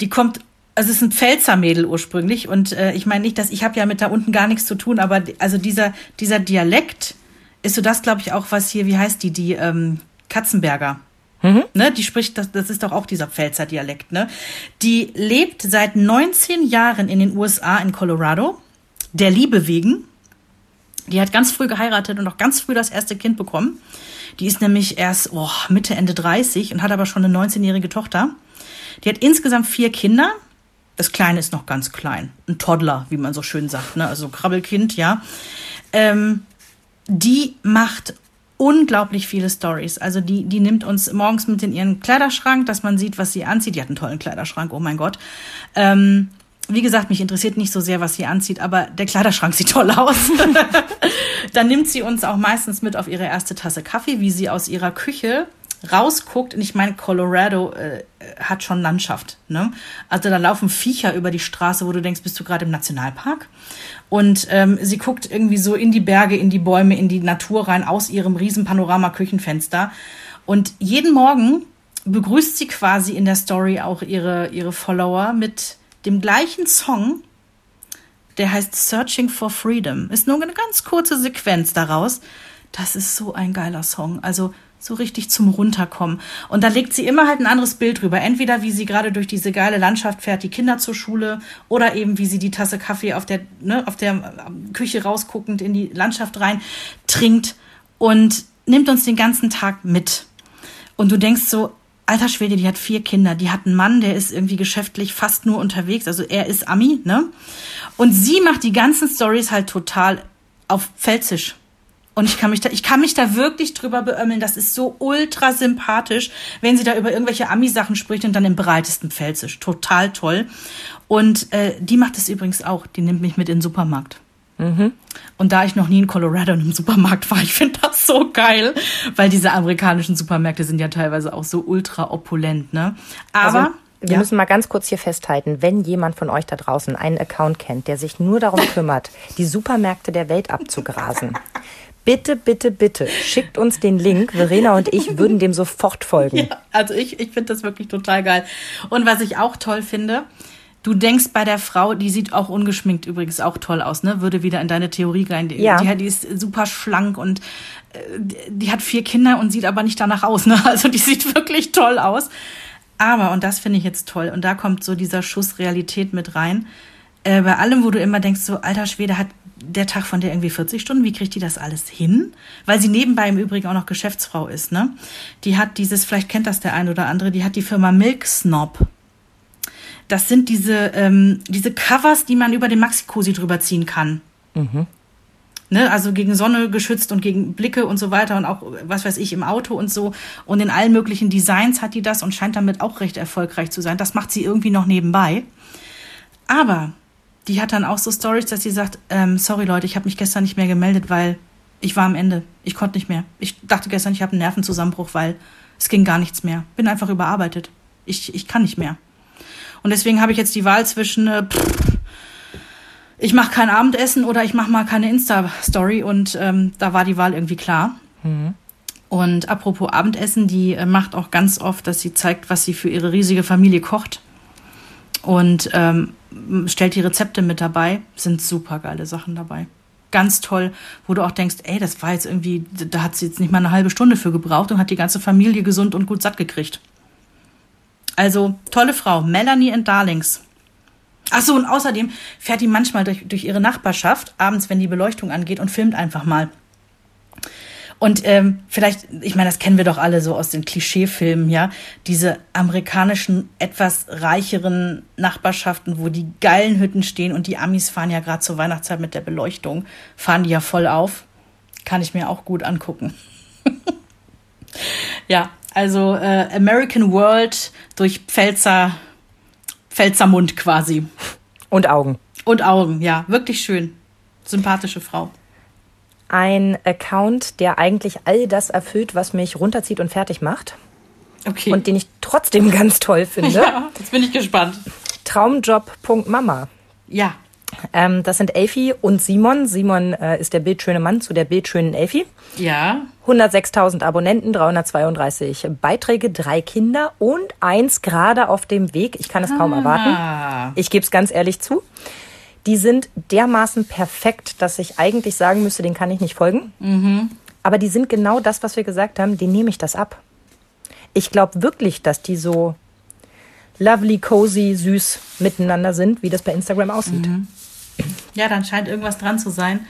Die kommt, also es ist ein Pfälzer Mädel ursprünglich und äh, ich meine nicht, dass ich habe ja mit da unten gar nichts zu tun, aber also dieser dieser Dialekt ist so das, glaube ich, auch was hier, wie heißt die, die ähm, Katzenberger. Mhm. Ne, die spricht, das, das ist doch auch dieser Pfälzer Dialekt, ne? Die lebt seit 19 Jahren in den USA in Colorado, der Liebe wegen. Die hat ganz früh geheiratet und auch ganz früh das erste Kind bekommen. Die ist nämlich erst oh, Mitte, Ende 30 und hat aber schon eine 19-jährige Tochter. Die hat insgesamt vier Kinder. Das Kleine ist noch ganz klein. Ein Toddler, wie man so schön sagt. Ne? Also Krabbelkind, ja. Ähm, die macht unglaublich viele Stories. Also die, die nimmt uns morgens mit in ihren Kleiderschrank, dass man sieht, was sie anzieht. Die hat einen tollen Kleiderschrank, oh mein Gott. Ähm, wie gesagt, mich interessiert nicht so sehr, was sie anzieht, aber der Kleiderschrank sieht toll aus. Dann nimmt sie uns auch meistens mit auf ihre erste Tasse Kaffee, wie sie aus ihrer Küche rausguckt. Und ich meine, Colorado äh, hat schon Landschaft. Ne? Also da laufen Viecher über die Straße, wo du denkst, bist du gerade im Nationalpark? Und ähm, sie guckt irgendwie so in die Berge, in die Bäume, in die Natur rein aus ihrem riesen Panorama-Küchenfenster. Und jeden Morgen begrüßt sie quasi in der Story auch ihre, ihre Follower mit dem gleichen Song, der heißt Searching for Freedom. Ist nur eine ganz kurze Sequenz daraus. Das ist so ein geiler Song. Also so richtig zum Runterkommen. Und da legt sie immer halt ein anderes Bild drüber. Entweder wie sie gerade durch diese geile Landschaft fährt, die Kinder zur Schule, oder eben wie sie die Tasse Kaffee auf der, ne, auf der Küche rausguckend in die Landschaft rein trinkt und nimmt uns den ganzen Tag mit. Und du denkst so, alter Schwede, die hat vier Kinder. Die hat einen Mann, der ist irgendwie geschäftlich fast nur unterwegs. Also er ist Ami, ne? Und sie macht die ganzen Stories halt total auf Pfälzisch. Und ich kann mich da, ich kann mich da wirklich drüber beömmeln. Das ist so ultra sympathisch, wenn sie da über irgendwelche Ami-Sachen spricht und dann im breitesten Pfälzisch. Total toll. Und äh, die macht es übrigens auch. Die nimmt mich mit in den Supermarkt. Mhm. Und da ich noch nie in Colorado in einem Supermarkt war, ich finde das so geil, weil diese amerikanischen Supermärkte sind ja teilweise auch so ultra opulent, ne? Aber also, wir ja. müssen mal ganz kurz hier festhalten, wenn jemand von euch da draußen einen Account kennt, der sich nur darum kümmert, die Supermärkte der Welt abzugrasen. Bitte, bitte, bitte, schickt uns den Link. Verena und ich würden dem sofort folgen. Ja, also ich, ich finde das wirklich total geil. Und was ich auch toll finde, Du denkst bei der Frau, die sieht auch ungeschminkt übrigens auch toll aus, ne? Würde wieder in deine Theorie rein. Die, ja. die, die ist super schlank und äh, die hat vier Kinder und sieht aber nicht danach aus, ne? Also die sieht wirklich toll aus. Aber, und das finde ich jetzt toll, und da kommt so dieser Schuss Realität mit rein. Äh, bei allem, wo du immer denkst, so, alter Schwede, hat der Tag von der irgendwie 40 Stunden, wie kriegt die das alles hin? Weil sie nebenbei im Übrigen auch noch Geschäftsfrau ist, ne? Die hat dieses, vielleicht kennt das der ein oder andere, die hat die Firma Milk Snob das sind diese, ähm, diese Covers, die man über den Maxi-Cosi drüber ziehen kann. Mhm. Ne, also gegen Sonne geschützt und gegen Blicke und so weiter und auch, was weiß ich, im Auto und so. Und in allen möglichen Designs hat die das und scheint damit auch recht erfolgreich zu sein. Das macht sie irgendwie noch nebenbei. Aber die hat dann auch so Stories, dass sie sagt, ähm, sorry Leute, ich habe mich gestern nicht mehr gemeldet, weil ich war am Ende. Ich konnte nicht mehr. Ich dachte gestern, ich habe einen Nervenzusammenbruch, weil es ging gar nichts mehr. Bin einfach überarbeitet. Ich, ich kann nicht mehr. Und deswegen habe ich jetzt die Wahl zwischen, äh, pff, ich mache kein Abendessen oder ich mache mal keine Insta-Story. Und ähm, da war die Wahl irgendwie klar. Mhm. Und apropos Abendessen, die äh, macht auch ganz oft, dass sie zeigt, was sie für ihre riesige Familie kocht. Und ähm, stellt die Rezepte mit dabei. Sind super geile Sachen dabei. Ganz toll, wo du auch denkst, ey, das war jetzt irgendwie, da hat sie jetzt nicht mal eine halbe Stunde für gebraucht und hat die ganze Familie gesund und gut satt gekriegt. Also, tolle Frau, Melanie and Darlings. Ach so, und außerdem fährt die manchmal durch, durch ihre Nachbarschaft, abends, wenn die Beleuchtung angeht, und filmt einfach mal. Und ähm, vielleicht, ich meine, das kennen wir doch alle so aus den Klischeefilmen, ja, diese amerikanischen, etwas reicheren Nachbarschaften, wo die geilen Hütten stehen und die Amis fahren ja gerade zur Weihnachtszeit mit der Beleuchtung, fahren die ja voll auf. Kann ich mir auch gut angucken. ja, also äh, American World durch Pfälzer, Pfälzer Mund quasi. Und Augen. Und Augen, ja, wirklich schön. Sympathische Frau ein Account, der eigentlich all das erfüllt, was mich runterzieht und fertig macht. Okay. Und den ich trotzdem ganz toll finde. Ja, jetzt bin ich gespannt. Traumjob.mama. Ja. Ähm, das sind Elfi und Simon. Simon äh, ist der bildschöne Mann zu der bildschönen Elfi. Ja. 106.000 Abonnenten, 332 Beiträge, drei Kinder und eins gerade auf dem Weg. Ich kann es kaum Ah. erwarten. Ich gebe es ganz ehrlich zu. Die sind dermaßen perfekt, dass ich eigentlich sagen müsste, den kann ich nicht folgen. Aber die sind genau das, was wir gesagt haben, den nehme ich das ab. Ich glaube wirklich, dass die so lovely, cozy, süß miteinander sind, wie das bei Instagram aussieht. Ja, dann scheint irgendwas dran zu sein.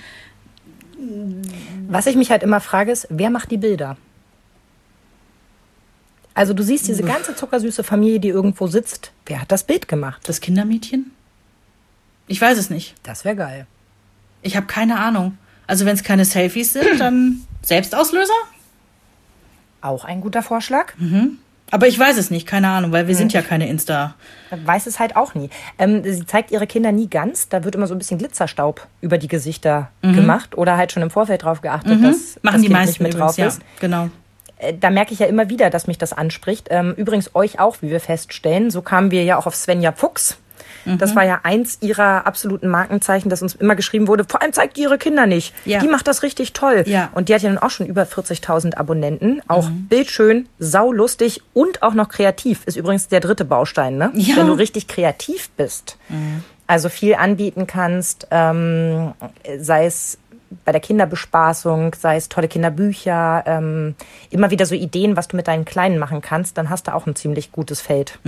Was ich mich halt immer frage, ist, wer macht die Bilder? Also du siehst diese ganze zuckersüße Familie, die irgendwo sitzt. Wer hat das Bild gemacht? Das Kindermädchen? Ich weiß es nicht. Das wäre geil. Ich habe keine Ahnung. Also wenn es keine Selfies sind, dann Selbstauslöser? Auch ein guter Vorschlag. Aber ich weiß es nicht, keine Ahnung, weil wir sind ja keine Insta. Weiß es halt auch nie. Ähm, sie zeigt ihre Kinder nie ganz. Da wird immer so ein bisschen Glitzerstaub über die Gesichter gemacht oder halt schon im Vorfeld drauf geachtet, dass Mhm. Machen das die kind meisten nicht mit übrigens, drauf ja. ist. Genau. Äh, Da merke ich ja immer wieder, dass mich das anspricht. Ähm, übrigens euch auch, wie wir feststellen. So kamen wir ja auch auf Svenja Fuchs. Mhm. Das war ja eins ihrer absoluten Markenzeichen, dass uns immer geschrieben wurde, vor allem zeigt die ihre Kinder nicht. Ja. Die macht das richtig toll. Ja. Mhm. Und die hat ja nun auch schon über 40.000 Abonnenten. Auch bildschön, saulustig und auch noch kreativ. Ist übrigens der dritte Baustein, ne? Ja. Wenn du richtig kreativ bist. Also viel anbieten kannst, ähm, sei es bei der Kinderbespaßung, sei es tolle Kinderbücher, ähm, immer wieder so Ideen, was du mit deinen Kleinen machen kannst, dann hast du auch ein ziemlich gutes Feld.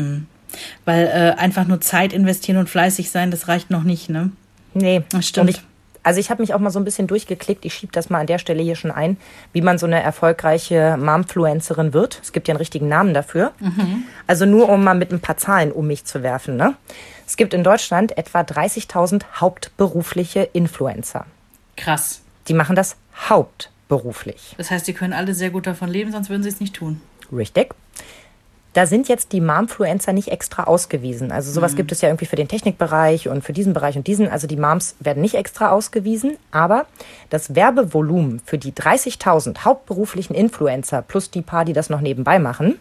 Weil äh, einfach nur Zeit investieren und fleißig sein, das reicht noch nicht, ne? Nee, Das stimmt. Ich, also ich habe mich auch mal so ein bisschen durchgeklickt. Ich schiebe das mal an der Stelle hier schon ein, wie man so eine erfolgreiche Momfluencerin wird. Es gibt ja einen richtigen Namen dafür. Also nur um mal mit ein paar Zahlen um mich zu werfen. Ne? Es gibt in Deutschland etwa 30.000 hauptberufliche Influencer. Krass. Die machen das hauptberuflich. Das heißt, die können alle sehr gut davon leben, sonst würden sie es nicht tun. Richtig. Da sind jetzt die Momfluencer nicht extra ausgewiesen. Also sowas gibt es ja irgendwie für den Technikbereich und für diesen Bereich und diesen. Also die Moms werden nicht extra ausgewiesen. Aber das Werbevolumen für die 30.000 hauptberuflichen Influencer plus die paar, die das noch nebenbei machen,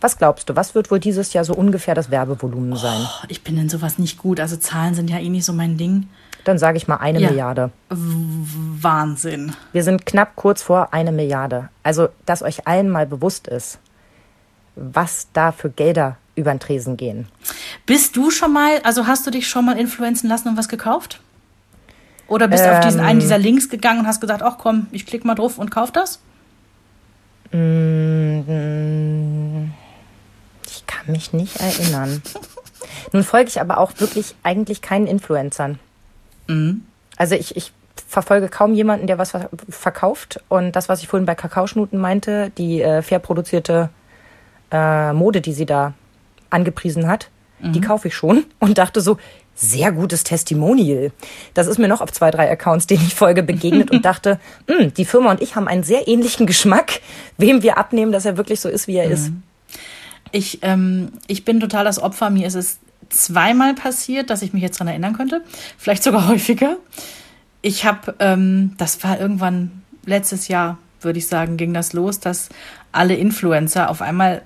was glaubst du, was wird wohl dieses Jahr so ungefähr das Werbevolumen sein? Oh, ich bin in sowas nicht gut. Also Zahlen sind ja eh nicht so mein Ding. Dann sage ich mal eine Ja. Milliarde. Wahnsinn. Wir sind knapp kurz vor eine Milliarde. Also, dass euch allen mal bewusst ist, was da für Gelder über den Tresen gehen. Bist du schon mal, also hast du dich schon mal influenzen lassen und was gekauft? Oder bist du auf diesen Ähm. einen dieser Links gegangen und hast gesagt, ach komm, ich klicke mal drauf und kauf das? Ich kann mich nicht erinnern. Nun folge ich aber auch wirklich eigentlich keinen Influencern. Also ich, ich verfolge kaum jemanden, der was ver- verkauft. Und das, was ich vorhin bei Kakaoschnuten meinte, die äh, fair produzierte äh, Mode, die sie da angepriesen hat, die kaufe ich schon und dachte so, sehr gutes Testimonial. Das ist mir noch auf zwei, drei Accounts, denen ich folge, begegnet und dachte, "Hm, die Firma und ich haben einen sehr ähnlichen Geschmack, wem wir abnehmen, dass er wirklich so ist, wie er ist. Ich, ähm, ich bin total das Opfer. Mir ist es zweimal passiert, dass ich mich jetzt dran erinnern könnte. Vielleicht sogar häufiger. Ich habe, ähm, das war irgendwann letztes Jahr, würde ich sagen, ging das los, dass alle Influencer auf einmal,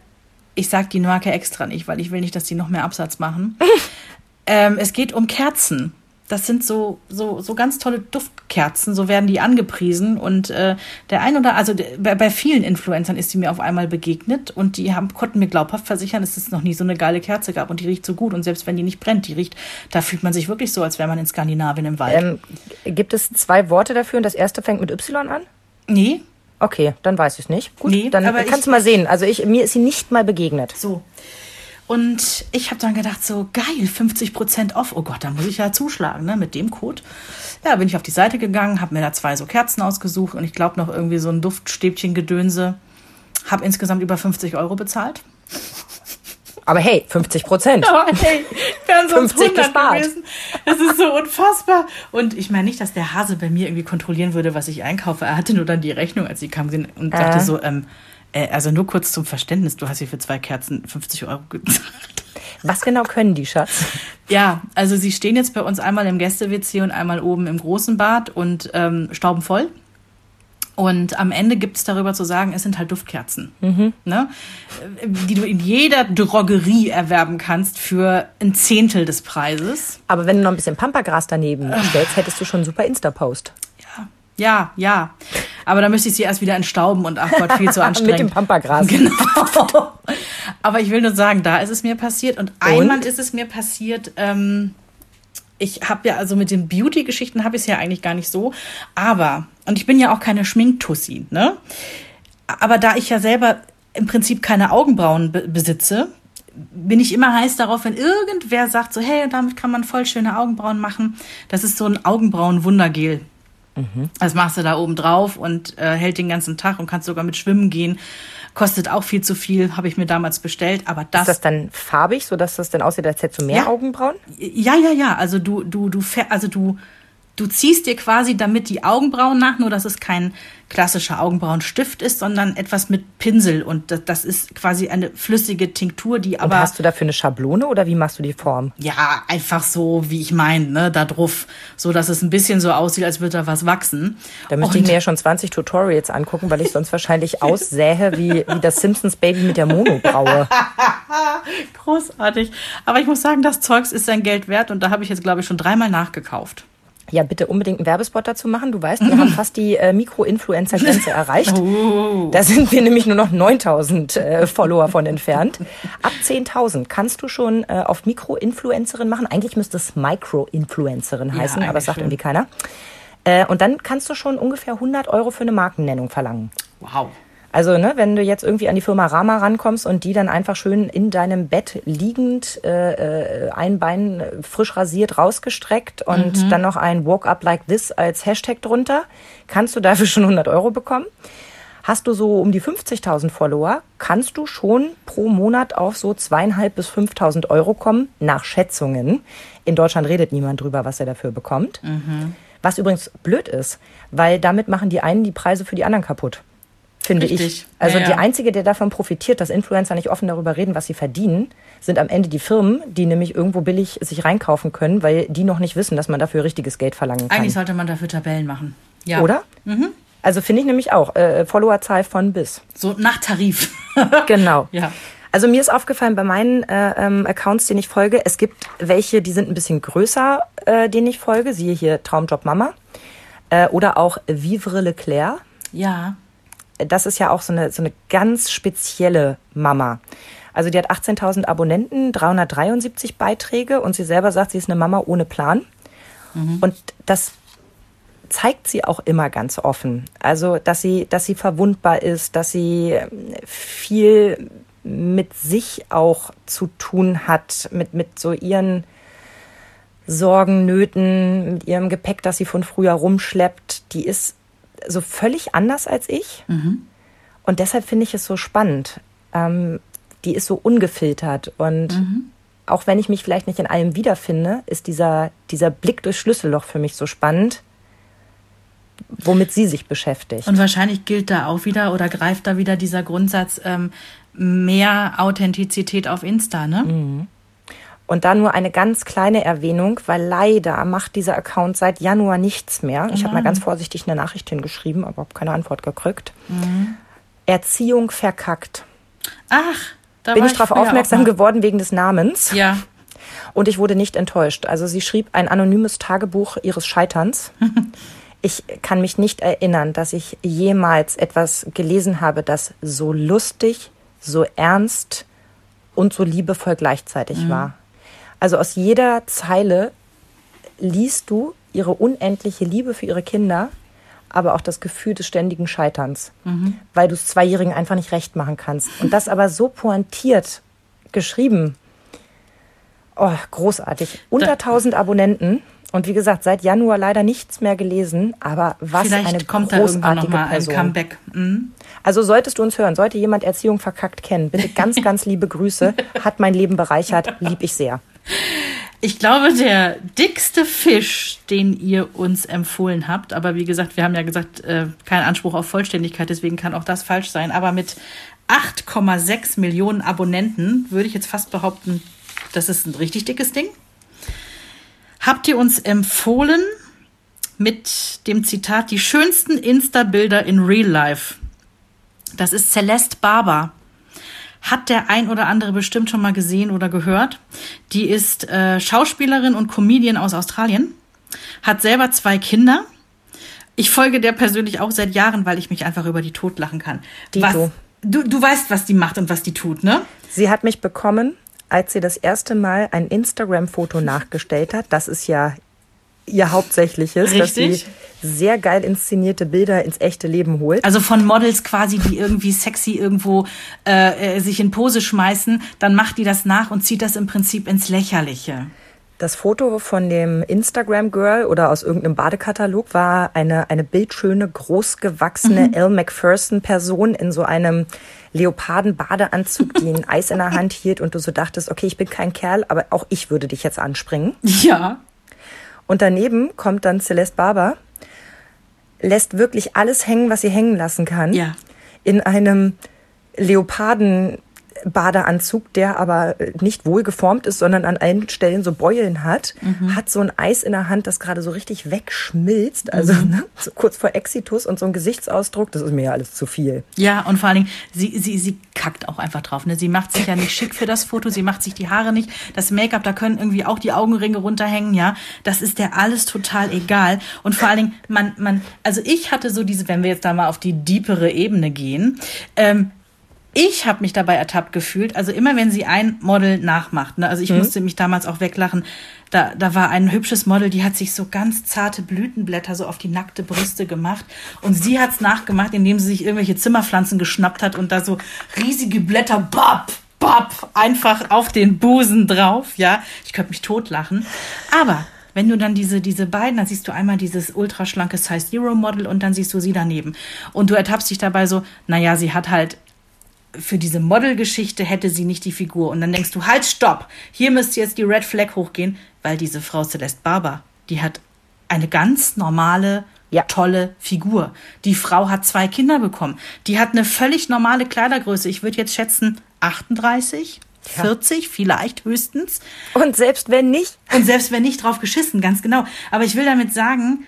ich sag die Marke extra nicht, weil ich will nicht, dass die noch mehr Absatz machen. ähm, es geht um Kerzen. das sind so, so, so ganz tolle Duftkerzen, so werden die angepriesen. Und äh, der ein oder also bei, bei vielen Influencern ist die mir auf einmal begegnet und die haben, konnten mir glaubhaft versichern, dass es noch nie so eine geile Kerze gab und die riecht so gut. Und selbst wenn die nicht brennt, die riecht, da fühlt man sich wirklich so, als wäre man in Skandinavien im Wald. Ähm, gibt es zwei Worte dafür und das erste fängt mit Y an? nee, Okay, dann weiß ich es nicht. Gut, Nee, dann kannst du mal sehen. Also ich, mir ist sie nicht mal begegnet. So. Und ich habe dann gedacht, so geil, 50% off. Oh Gott, da muss ich ja zuschlagen, ne, mit dem Code. Ja, bin ich auf die Seite gegangen, habe mir da zwei so Kerzen ausgesucht und ich glaube noch irgendwie so ein Duftstäbchen-Gedönse. Habe insgesamt über 50 Euro bezahlt. Aber hey, 50 Prozent. Aber hey, wären sonst 50 100 gespart. gewesen. Das ist so unfassbar. Und ich meine nicht, dass der Hase bei mir irgendwie kontrollieren würde, was ich einkaufe. Er hatte nur dann die Rechnung, als sie kam und sagte Äh. so, ähm, äh, also nur kurz zum Verständnis, du hast hier für zwei Kerzen 50 Euro gezahlt. Was genau können die, Schatz? Ja, also sie stehen jetzt bei uns einmal im Gäste-WC und einmal oben im großen Bad und ähm, stauben voll. Und am Ende gibt es darüber zu sagen, es sind halt Duftkerzen, ne? Äh, die du in jeder Drogerie erwerben kannst für ein Zehntel des Preises. Aber wenn du noch ein bisschen Pampagras daneben stellst, hättest du schon einen super Insta-Post. Ja, ja, ja. Aber da müsste ich sie erst wieder entstauben und ach Gott, viel zu anstrengend. Mit dem Pampagras. Genau. Aber ich will nur sagen, da ist es mir passiert. Und einmal ist es mir passiert, ähm, ich habe ja, also mit den Beauty-Geschichten habe ich es ja eigentlich gar nicht so. Aber, und ich bin ja auch keine Schminktussi, ne? Aber da ich ja selber im Prinzip keine Augenbrauen be besitze, bin ich immer heiß darauf, wenn irgendwer sagt, so, hey, damit kann man voll schöne Augenbrauen machen. Das ist so ein Augenbrauen-Wundergel. Das machst du da oben drauf und äh, hält den ganzen Tag und kannst sogar mit schwimmen gehen. Kostet auch viel zu viel, habe ich mir damals bestellt. Aber das, Ist das dann farbig, sodass das dann aussieht, als hättest du mehr Ja. Augenbrauen? ja, ja, ja. Also du, du, du, also du, du ziehst dir quasi damit die Augenbrauen nach, nur dass es kein klassischer Augenbrauenstift ist, sondern etwas mit Pinsel. Und das, das ist quasi eine flüssige Tinktur, die Und aber hast du dafür eine Schablone oder wie machst du die Form? ja, einfach so, wie ich meine, ne, da drauf, so dass es ein bisschen so aussieht, als würde da was wachsen. Da müsste ich mir ja schon 20 Tutorials angucken, weil ich sonst wahrscheinlich aussähe wie, wie das Simpsons Baby mit der Monobraue. Großartig. Aber ich muss sagen, das Zeugs ist sein Geld wert und da habe ich jetzt, glaube ich, schon dreimal nachgekauft. Ja, bitte unbedingt einen Werbespot dazu machen. Du weißt, wir haben fast die äh, Mikro-Influencer-Grenze erreicht. Da sind wir nämlich nur noch 9000 äh, Follower von entfernt. Ab 10.000 kannst du schon äh, auf Mikro-Influencerin machen. Eigentlich müsste es Micro-Influencerin heißen, aber eigentlich das sagt schon. irgendwie keiner. Äh, und dann kannst du schon ungefähr 100 Euro für eine Markennennung verlangen. Wow. Also, ne, wenn du jetzt irgendwie an die Firma Rama rankommst und die dann einfach schön in deinem Bett liegend, äh, äh, ein Bein frisch rasiert rausgestreckt und dann noch ein Walk Up Like This als Hashtag drunter, kannst du dafür schon 100 Euro bekommen. Hast du so um die 50.000 Follower, kannst du schon pro Monat auf so zweieinhalb bis 5.000 Euro kommen, nach Schätzungen. In Deutschland redet niemand drüber, was er dafür bekommt. Was übrigens blöd ist, weil damit machen die einen die Preise für die anderen kaputt finde ich. Richtig. Also Ja, ja. die einzige, der davon profitiert, dass Influencer nicht offen darüber reden, was sie verdienen, sind am Ende die Firmen, die nämlich irgendwo billig sich reinkaufen können, weil die noch nicht wissen, dass man dafür richtiges Geld verlangen kann. Eigentlich sollte man dafür Tabellen machen. Ja. Oder? Also finde ich nämlich auch. Äh, Followerzahl von bis. So nach Tarif. Genau. Ja. Also mir ist aufgefallen bei meinen äh, ähm, Accounts, denen ich folge, es gibt welche, die sind ein bisschen größer, äh, denen ich folge. Siehe hier Traumjob Mama. Äh, oder auch Vivre Leclerc. ja. Das ist ja auch so eine, so eine ganz spezielle Mama. Also die hat 18.000 Abonnenten, 373 Beiträge und sie selber sagt, sie ist eine Mama ohne Plan. Und das zeigt sie auch immer ganz offen. Also, dass sie, dass sie verwundbar ist, dass sie ähm, viel mit sich auch zu tun hat, mit, mit so ihren Sorgen, Nöten, mit ihrem Gepäck, das sie von früher rumschleppt. Die ist so völlig anders als ich. Und deshalb finde ich es so spannend. Ähm, die ist so ungefiltert. Und auch wenn ich mich vielleicht nicht in allem wiederfinde, ist dieser, dieser Blick durchs Schlüsselloch für mich so spannend, womit sie sich beschäftigt. Und wahrscheinlich gilt da auch wieder oder greift da wieder dieser Grundsatz ähm, mehr Authentizität auf Insta, ne? Und da nur eine ganz kleine Erwähnung, weil leider macht dieser Account seit Januar nichts mehr. Ich habe mal ganz vorsichtig eine Nachricht hingeschrieben, aber habe keine Antwort gekriegt. Erziehung verkackt. Ach, da Bin war ich darauf aufmerksam geworden wegen des Namens. Ja. Und ich wurde nicht enttäuscht. Also sie schrieb ein anonymes Tagebuch ihres Scheiterns. Ich kann mich nicht erinnern, dass ich jemals etwas gelesen habe, das so lustig, so ernst und so liebevoll gleichzeitig war. Also aus jeder Zeile liest du ihre unendliche Liebe für ihre Kinder, aber auch das Gefühl des ständigen Scheiterns, weil du es Zweijährigen einfach nicht recht machen kannst. Und das aber so pointiert geschrieben. Oh, großartig. Unter Da- 1000 Abonnenten. Und wie gesagt, seit Januar leider nichts mehr gelesen, aber was Vielleicht eine kommt da großartige nochmal ein Person. Comeback. Mhm. Also solltest du uns hören, sollte jemand Erziehung verkackt kennen, bitte ganz, ganz liebe Grüße. Hat mein Leben bereichert, lieb ich sehr. Ich glaube, der dickste Fisch, den ihr uns empfohlen habt, aber wie gesagt, wir haben ja gesagt, äh, kein Anspruch auf Vollständigkeit, deswegen kann auch das falsch sein. Aber mit 8,6 Millionen Abonnenten würde ich jetzt fast behaupten, das ist ein richtig dickes Ding. Habt ihr uns empfohlen mit dem Zitat, die schönsten Insta-Bilder in Real Life. Das ist Celeste Barber hat der ein oder andere bestimmt schon mal gesehen oder gehört. Die ist äh, Schauspielerin und Comedian aus Australien, hat selber zwei Kinder. Ich folge der persönlich auch seit Jahren, weil ich mich einfach über die tot lachen kann. Dito. Was, du, du weißt, was die macht und was die tut, ne? Sie hat mich bekommen, als sie das erste Mal ein Instagram-Foto nachgestellt hat. Das ist ja ihr Hauptsächliches, dass sie Richtig. sehr geil inszenierte Bilder ins echte Leben holt. Also von Models quasi, die irgendwie sexy irgendwo äh, äh, sich in Pose schmeißen, dann macht die das nach und zieht das im Prinzip ins Lächerliche. Das Foto von dem Instagram-Girl oder aus irgendeinem Badekatalog war eine, eine bildschöne, großgewachsene Mhm. Elle Macpherson-Person in so einem Leoparden-Badeanzug, die ein Eis in der Hand hielt und du so dachtest, okay, ich bin kein Kerl, aber auch ich würde dich jetzt anspringen. Ja. Und daneben kommt dann Celeste Barber, lässt wirklich alles hängen, was sie hängen lassen kann. Ja. In einem Leoparden-Badeanzug, der aber nicht wohl geformt ist, sondern an allen Stellen so Beulen hat, Mhm. hat so ein Eis in der Hand, das gerade so richtig wegschmilzt, also Mhm. ne, so kurz vor Exitus und so ein Gesichtsausdruck, das ist mir ja alles zu viel. Ja, und vor allen Dingen, sie, sie, sie kackt auch einfach drauf. Ne? Sie macht sich ja nicht schick für das Foto, sie macht sich die Haare nicht, das Make-up, da können irgendwie auch die Augenringe runterhängen, ja. Das ist der alles total egal. Und vor allen Dingen, man, man, also ich hatte so diese, wenn wir jetzt da mal auf die diepere Ebene gehen, ähm, ich habe mich dabei ertappt gefühlt, also immer wenn sie ein Model nachmacht, ne, also ich musste mich damals auch weglachen, da, da war ein hübsches Model, die hat sich so ganz zarte Blütenblätter so auf die nackte Brüste gemacht. Und sie hat's nachgemacht, indem sie sich irgendwelche Zimmerpflanzen geschnappt hat und da so riesige Blätter, bap, bap, einfach auf den Busen drauf, ja, ich könnte mich totlachen, aber wenn du dann diese, diese beiden, dann siehst du einmal dieses ultraschlanke Size Zero Model und dann siehst du sie daneben. Und du ertappst dich dabei so, naja, sie hat halt für diese Modelgeschichte hätte sie nicht die Figur. Und dann denkst du, halt, stopp, hier müsste jetzt die Red Flag hochgehen, weil diese Frau Celeste Barber, die hat eine ganz normale, Ja. tolle Figur. Die Frau hat zwei Kinder bekommen. Die hat eine völlig normale Kleidergröße. Ich würde jetzt schätzen 38, Ja. 40, vielleicht höchstens. Und selbst wenn nicht, Und selbst wenn nicht drauf geschissen, ganz genau. Aber ich will damit sagen,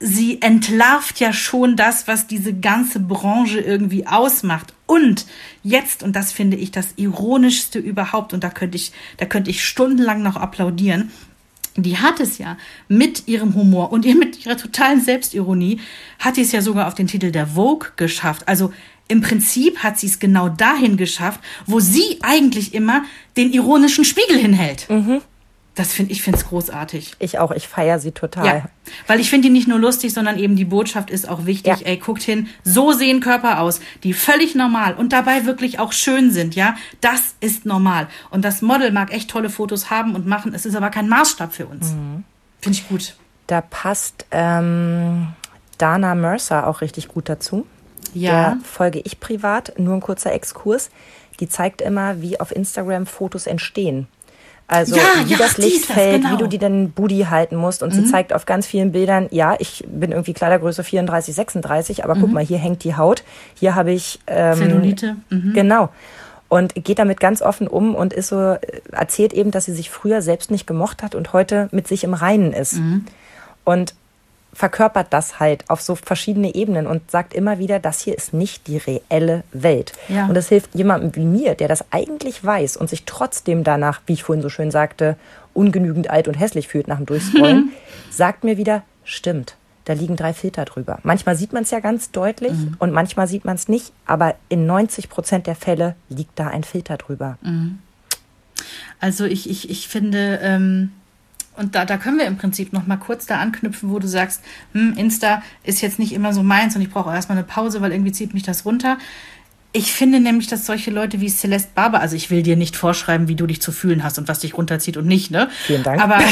sie entlarvt ja schon das, was diese ganze Branche irgendwie ausmacht. Und jetzt, und das finde ich das ironischste überhaupt, und da könnte ich, da könnte ich stundenlang noch applaudieren, die hat es ja mit ihrem Humor und ihr mit ihrer totalen Selbstironie, hat sie es ja sogar auf den Titel der Vogue geschafft. Also im Prinzip hat sie es genau dahin geschafft, wo sie eigentlich immer den ironischen Spiegel hinhält. Das finde ich finde es großartig. ich auch, ich feiere sie total. Ja, weil ich finde die nicht nur lustig, sondern eben die Botschaft ist auch wichtig. Ja. Ey, guckt hin, so sehen Körper aus, die völlig normal und dabei wirklich auch schön sind, ja. Das ist normal. Und das Model mag echt tolle Fotos haben und machen, es ist aber kein Maßstab für uns. Mhm. Finde ich gut. Da passt ähm, Dana Mercer auch richtig gut dazu. Ja. Der folge ich privat, nur ein kurzer Exkurs. Die zeigt immer, wie auf Instagram Fotos entstehen. Also Ja, wie ja, das Licht das, fällt, genau. Mhm. wie du die den Booty halten musst. Und sie zeigt auf ganz vielen Bildern, ja, ich bin irgendwie Kleidergröße 34, 36, aber guck mal, hier hängt die Haut. Hier habe ich ähm, Zellulite. Mhm. Genau. Und geht damit ganz offen um und ist so, äh, erzählt eben, dass sie sich früher selbst nicht gemocht hat und heute mit sich im Reinen ist. Und verkörpert das halt auf so verschiedene Ebenen und sagt immer wieder, das hier ist nicht die reelle Welt. Ja. Und das hilft jemandem wie mir, der das eigentlich weiß und sich trotzdem danach, wie ich vorhin so schön sagte, ungenügend alt und hässlich fühlt nach dem Durchscrollen, sagt mir wieder, stimmt. Da liegen drei Filter drüber. Manchmal sieht man es ja ganz deutlich und manchmal sieht man es nicht, aber in 90 Prozent der Fälle liegt da ein Filter drüber. Also ich, ich, ich finde, ähm, und da, da können wir im Prinzip noch mal kurz da anknüpfen, wo du sagst, hm, Insta ist jetzt nicht immer so meins und ich brauche auch erstmal eine Pause, weil irgendwie zieht mich das runter. Ich finde nämlich, dass solche Leute wie Celeste Barber, also ich will dir nicht vorschreiben, wie du dich zu fühlen hast und was dich runterzieht und nicht, ne? Vielen Dank. Aber,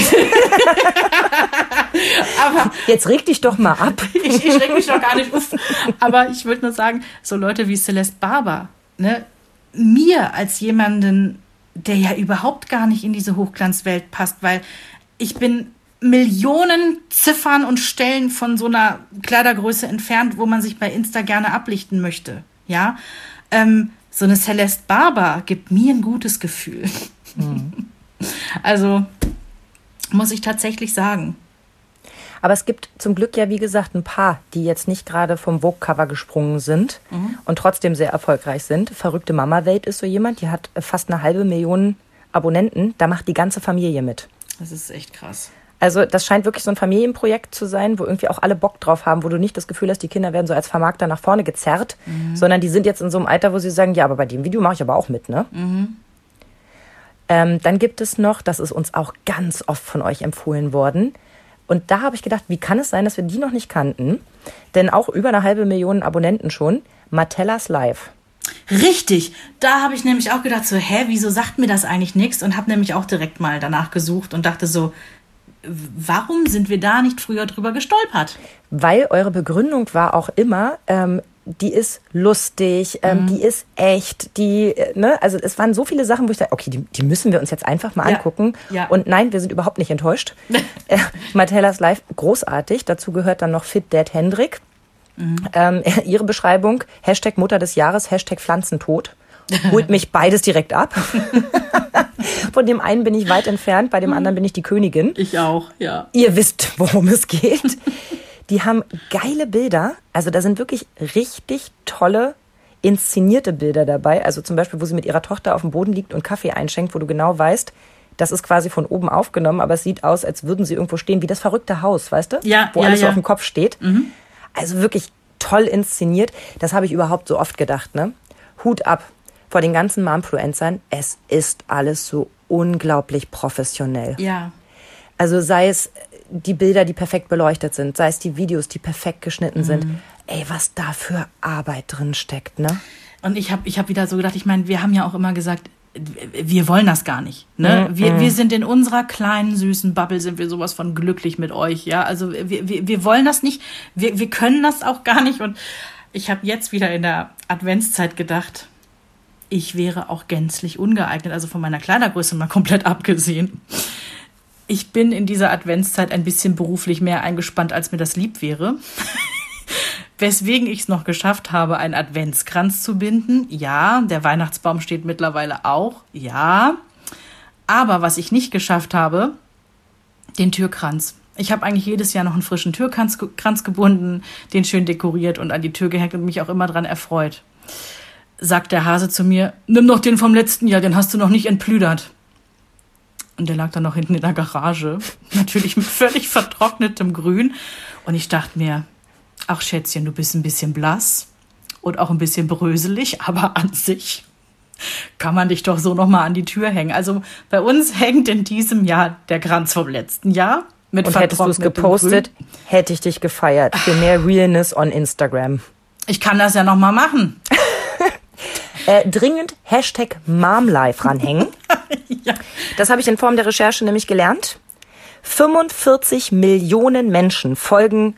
aber Jetzt reg dich doch mal ab. ich, ich reg mich doch gar nicht auf. Aber ich würde nur sagen, so Leute wie Celeste Barber, ne, mir als jemanden, der ja überhaupt gar nicht in diese Hochglanzwelt passt, weil ich bin Millionen Ziffern und Stellen von so einer Kleidergröße entfernt, wo man sich bei Insta gerne ablichten möchte. Ja, ähm, so eine Celeste Barber gibt mir ein gutes Gefühl. Also muss ich tatsächlich sagen. Aber es gibt zum Glück ja, wie gesagt, ein paar, die jetzt nicht gerade vom Vogue-Cover gesprungen sind und trotzdem sehr erfolgreich sind. Verrückte Mama-Welt ist so jemand, die hat fast eine halbe Million Abonnenten. Da macht die ganze Familie mit. Das ist echt krass. Also das scheint wirklich so ein Familienprojekt zu sein, wo irgendwie auch alle Bock drauf haben, wo du nicht das Gefühl hast, die Kinder werden so als Vermarkter nach vorne gezerrt, sondern die sind jetzt in so einem Alter, wo sie sagen, ja, aber bei dem Video mache ich aber auch mit, ne? Ähm, dann gibt es noch, das ist uns auch ganz oft von euch empfohlen worden. Und da habe ich gedacht, wie kann es sein, dass wir die noch nicht kannten? Denn auch über eine halbe Million Abonnenten schon. Martellas Live. Richtig, da habe ich nämlich auch gedacht, so, hä, wieso sagt mir das eigentlich nichts? Und habe nämlich auch direkt mal danach gesucht und dachte so, warum sind wir da nicht früher drüber gestolpert? Weil eure Begründung war auch immer, ähm, die ist lustig, ähm, die ist echt, die, äh, ne, also es waren so viele Sachen, wo ich dachte, okay, die, die müssen wir uns jetzt einfach mal Ja, angucken. ja. Und nein, wir sind überhaupt nicht enttäuscht. äh, Martellas Live, großartig. Dazu gehört dann noch Fit Dad Hendrik. Ähm, ihre Beschreibung, Hashtag Mutter des Jahres, Hashtag Pflanzentod. Holt mich beides direkt ab. Von dem einen bin ich weit entfernt, bei dem anderen bin ich die Königin. Ich auch, ja. Ihr wisst, worum es geht. Die haben geile Bilder. Also da sind wirklich richtig tolle inszenierte Bilder dabei. Also zum Beispiel, wo sie mit ihrer Tochter auf dem Boden liegt und Kaffee einschenkt, wo du genau weißt, das ist quasi von oben aufgenommen, aber es sieht aus, als würden sie irgendwo stehen, wie das verrückte Haus, weißt du? Ja, Wo ja, alles so ja. auf dem Kopf steht. Also wirklich toll inszeniert. Das habe ich überhaupt so oft gedacht, ne? Hut ab vor den ganzen Momfluencern. Es ist alles so unglaublich professionell. Ja. Also sei es die Bilder, die perfekt beleuchtet sind, sei es die Videos, die perfekt geschnitten sind. Ey, was da für Arbeit drin steckt, ne? Und ich habe ich hab wieder so gedacht, ich meine, wir haben ja auch immer gesagt, wir wollen das gar nicht. Ne? Wir, wir sind in unserer kleinen, süßen Bubble, sind wir sowas von glücklich mit euch. Ja, also wir, wir, wir wollen das nicht, wir, wir können das auch gar nicht. Und ich habe jetzt wieder in der Adventszeit gedacht, ich wäre auch gänzlich ungeeignet, also von meiner Kleidergröße mal komplett abgesehen. Ich bin in dieser Adventszeit ein bisschen beruflich mehr eingespannt, als mir das lieb wäre. Weswegen ich es noch geschafft habe, einen Adventskranz zu binden. Ja, der Weihnachtsbaum steht mittlerweile auch. Ja. Aber was ich nicht geschafft habe, den Türkranz. Ich habe eigentlich jedes Jahr noch einen frischen Türkranz Kranz gebunden, den schön dekoriert und an die Tür gehängt und mich auch immer dran erfreut. Sagt der Hase zu mir, nimm doch den vom letzten Jahr, den hast du noch nicht entplüdert. Und der lag dann noch hinten in der Garage. Natürlich mit völlig vertrocknetem Grün. Und ich dachte mir, ach Schätzchen, du bist ein bisschen blass und auch ein bisschen bröselig, aber an sich kann man dich doch so noch mal an die Tür hängen. Also bei uns hängt in diesem Jahr der Kranz vom letzten Jahr mit Und hättest du es gepostet, hätte ich dich gefeiert. Für mehr Realness on Instagram. Ich kann das ja noch mal machen. Äh, dringend Hashtag MomLife ranhängen. Ja. Das habe ich in Form der Recherche nämlich gelernt. 45 Millionen Menschen folgen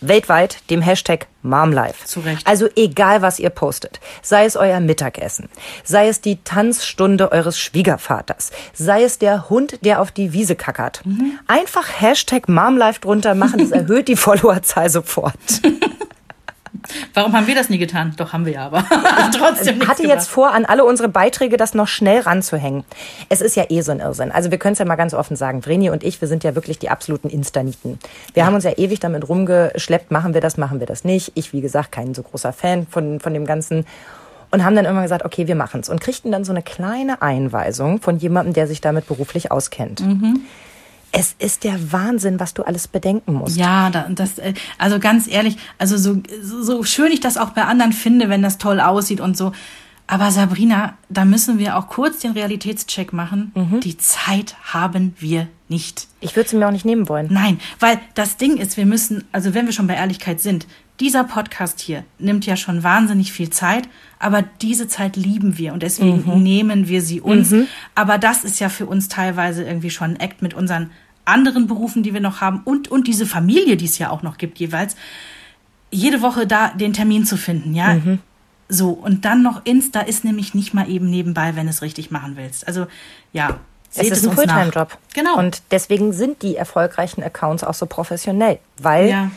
weltweit dem Hashtag MomLife. Zu Recht. Also egal, was ihr postet. Sei es euer Mittagessen, sei es die Tanzstunde eures Schwiegervaters, sei es der Hund, der auf die Wiese kackert. Einfach Hashtag MomLife drunter machen, das erhöht die Followerzahl sofort. Warum haben wir das nie getan? Doch, haben wir ja, aber trotzdem Ich hatte jetzt vor, an alle unsere Beiträge das noch schnell ranzuhängen. Es ist ja eh so ein Irrsinn. Also wir können es ja mal ganz offen sagen. Vreni und ich, wir sind ja wirklich die absoluten Instaniten. Wir ja. haben uns ja ewig damit rumgeschleppt, machen wir das, machen wir das nicht. Ich, wie gesagt, kein so großer Fan von, von dem Ganzen und haben dann immer gesagt, okay, wir machen's und kriegten dann so eine kleine Einweisung von jemandem, der sich damit beruflich auskennt. Mhm. Es ist der Wahnsinn, was du alles bedenken musst. Ja, das, äh, also ganz ehrlich, also so, so schön ich das auch bei anderen finde, wenn das toll aussieht und so. Aber Sabrina, da müssen wir auch kurz den Realitätscheck machen. Mhm. Die Zeit haben wir nicht. Ich würde sie mir auch nicht nehmen wollen. Nein, weil das Ding ist, wir müssen, also wenn wir schon bei Ehrlichkeit sind, dieser Podcast hier nimmt ja schon wahnsinnig viel Zeit, aber diese Zeit lieben wir und deswegen mhm. nehmen wir sie uns. Mhm. Aber das ist ja für uns teilweise irgendwie schon ein Act mit unseren anderen Berufen, die wir noch haben und, und diese Familie, die es ja auch noch gibt jeweils, jede Woche da den Termin zu finden, ja. Mhm. So, und dann noch Insta ist nämlich nicht mal eben nebenbei, wenn du es richtig machen willst. Also, ja. Es ist ein Fulltime-Job. Genau. Und deswegen sind die erfolgreichen Accounts auch so professionell, weil ja.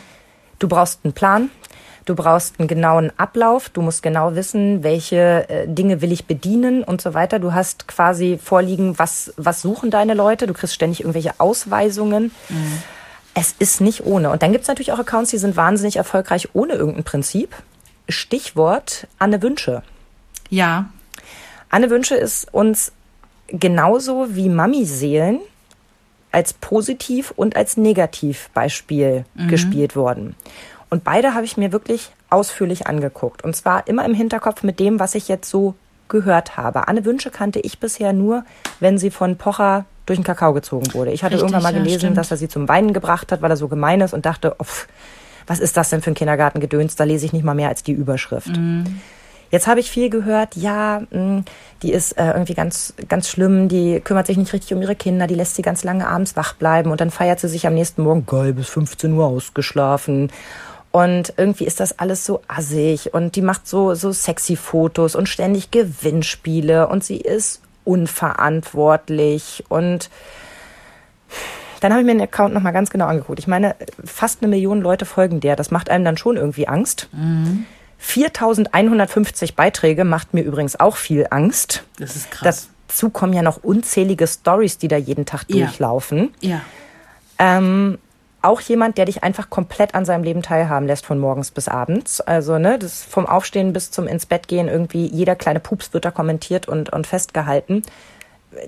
du brauchst einen Plan, Du brauchst einen genauen Ablauf. Du musst genau wissen, welche äh, Dinge will ich bedienen und so weiter. Du hast quasi vorliegen, was, was suchen deine Leute. Du kriegst ständig irgendwelche Ausweisungen. Mhm. Es ist nicht ohne. Und dann gibt es natürlich auch Accounts, die sind wahnsinnig erfolgreich ohne irgendein Prinzip. Stichwort Anne Wünsche. Ja. Anne Wünsche ist uns genauso wie Mami-Seelen als Positiv- und als Negativbeispiel mhm. gespielt worden. Und beide habe ich mir wirklich ausführlich angeguckt. Und zwar immer im Hinterkopf mit dem, was ich jetzt so gehört habe. Anne Wünsche kannte ich bisher nur, wenn sie von Pocher durch den Kakao gezogen wurde. Ich hatte Richtig, irgendwann mal gelesen, ja, dass er sie zum Weinen gebracht hat, weil er so gemein ist und dachte, oh, was ist das denn für ein Kindergartengedöns? Da lese ich nicht mal mehr als die Überschrift. Mhm. Jetzt habe ich viel gehört, ja, hm, die ist äh, irgendwie ganz, ganz schlimm, die kümmert sich nicht richtig um ihre Kinder, die lässt sie ganz lange abends wach bleiben und dann feiert sie sich am nächsten Morgen geil bis 15 Uhr ausgeschlafen und irgendwie ist das alles so assig und die macht so, so sexy Fotos und ständig Gewinnspiele und sie ist unverantwortlich und dann habe ich mir den Account nochmal ganz genau angeguckt. Ich meine, fast eine Million Leute folgen der. Das macht einem dann schon irgendwie Angst. Mhm. 4150 Beiträge macht mir übrigens auch viel Angst. Das ist krass. Dazu kommen ja noch unzählige Stories, die da jeden Tag ja. durchlaufen. Ja. Ähm, auch jemand, der dich einfach komplett an seinem Leben teilhaben lässt von morgens bis abends. Also ne, das vom Aufstehen bis zum ins Bett gehen irgendwie jeder kleine Pups wird da kommentiert und und festgehalten.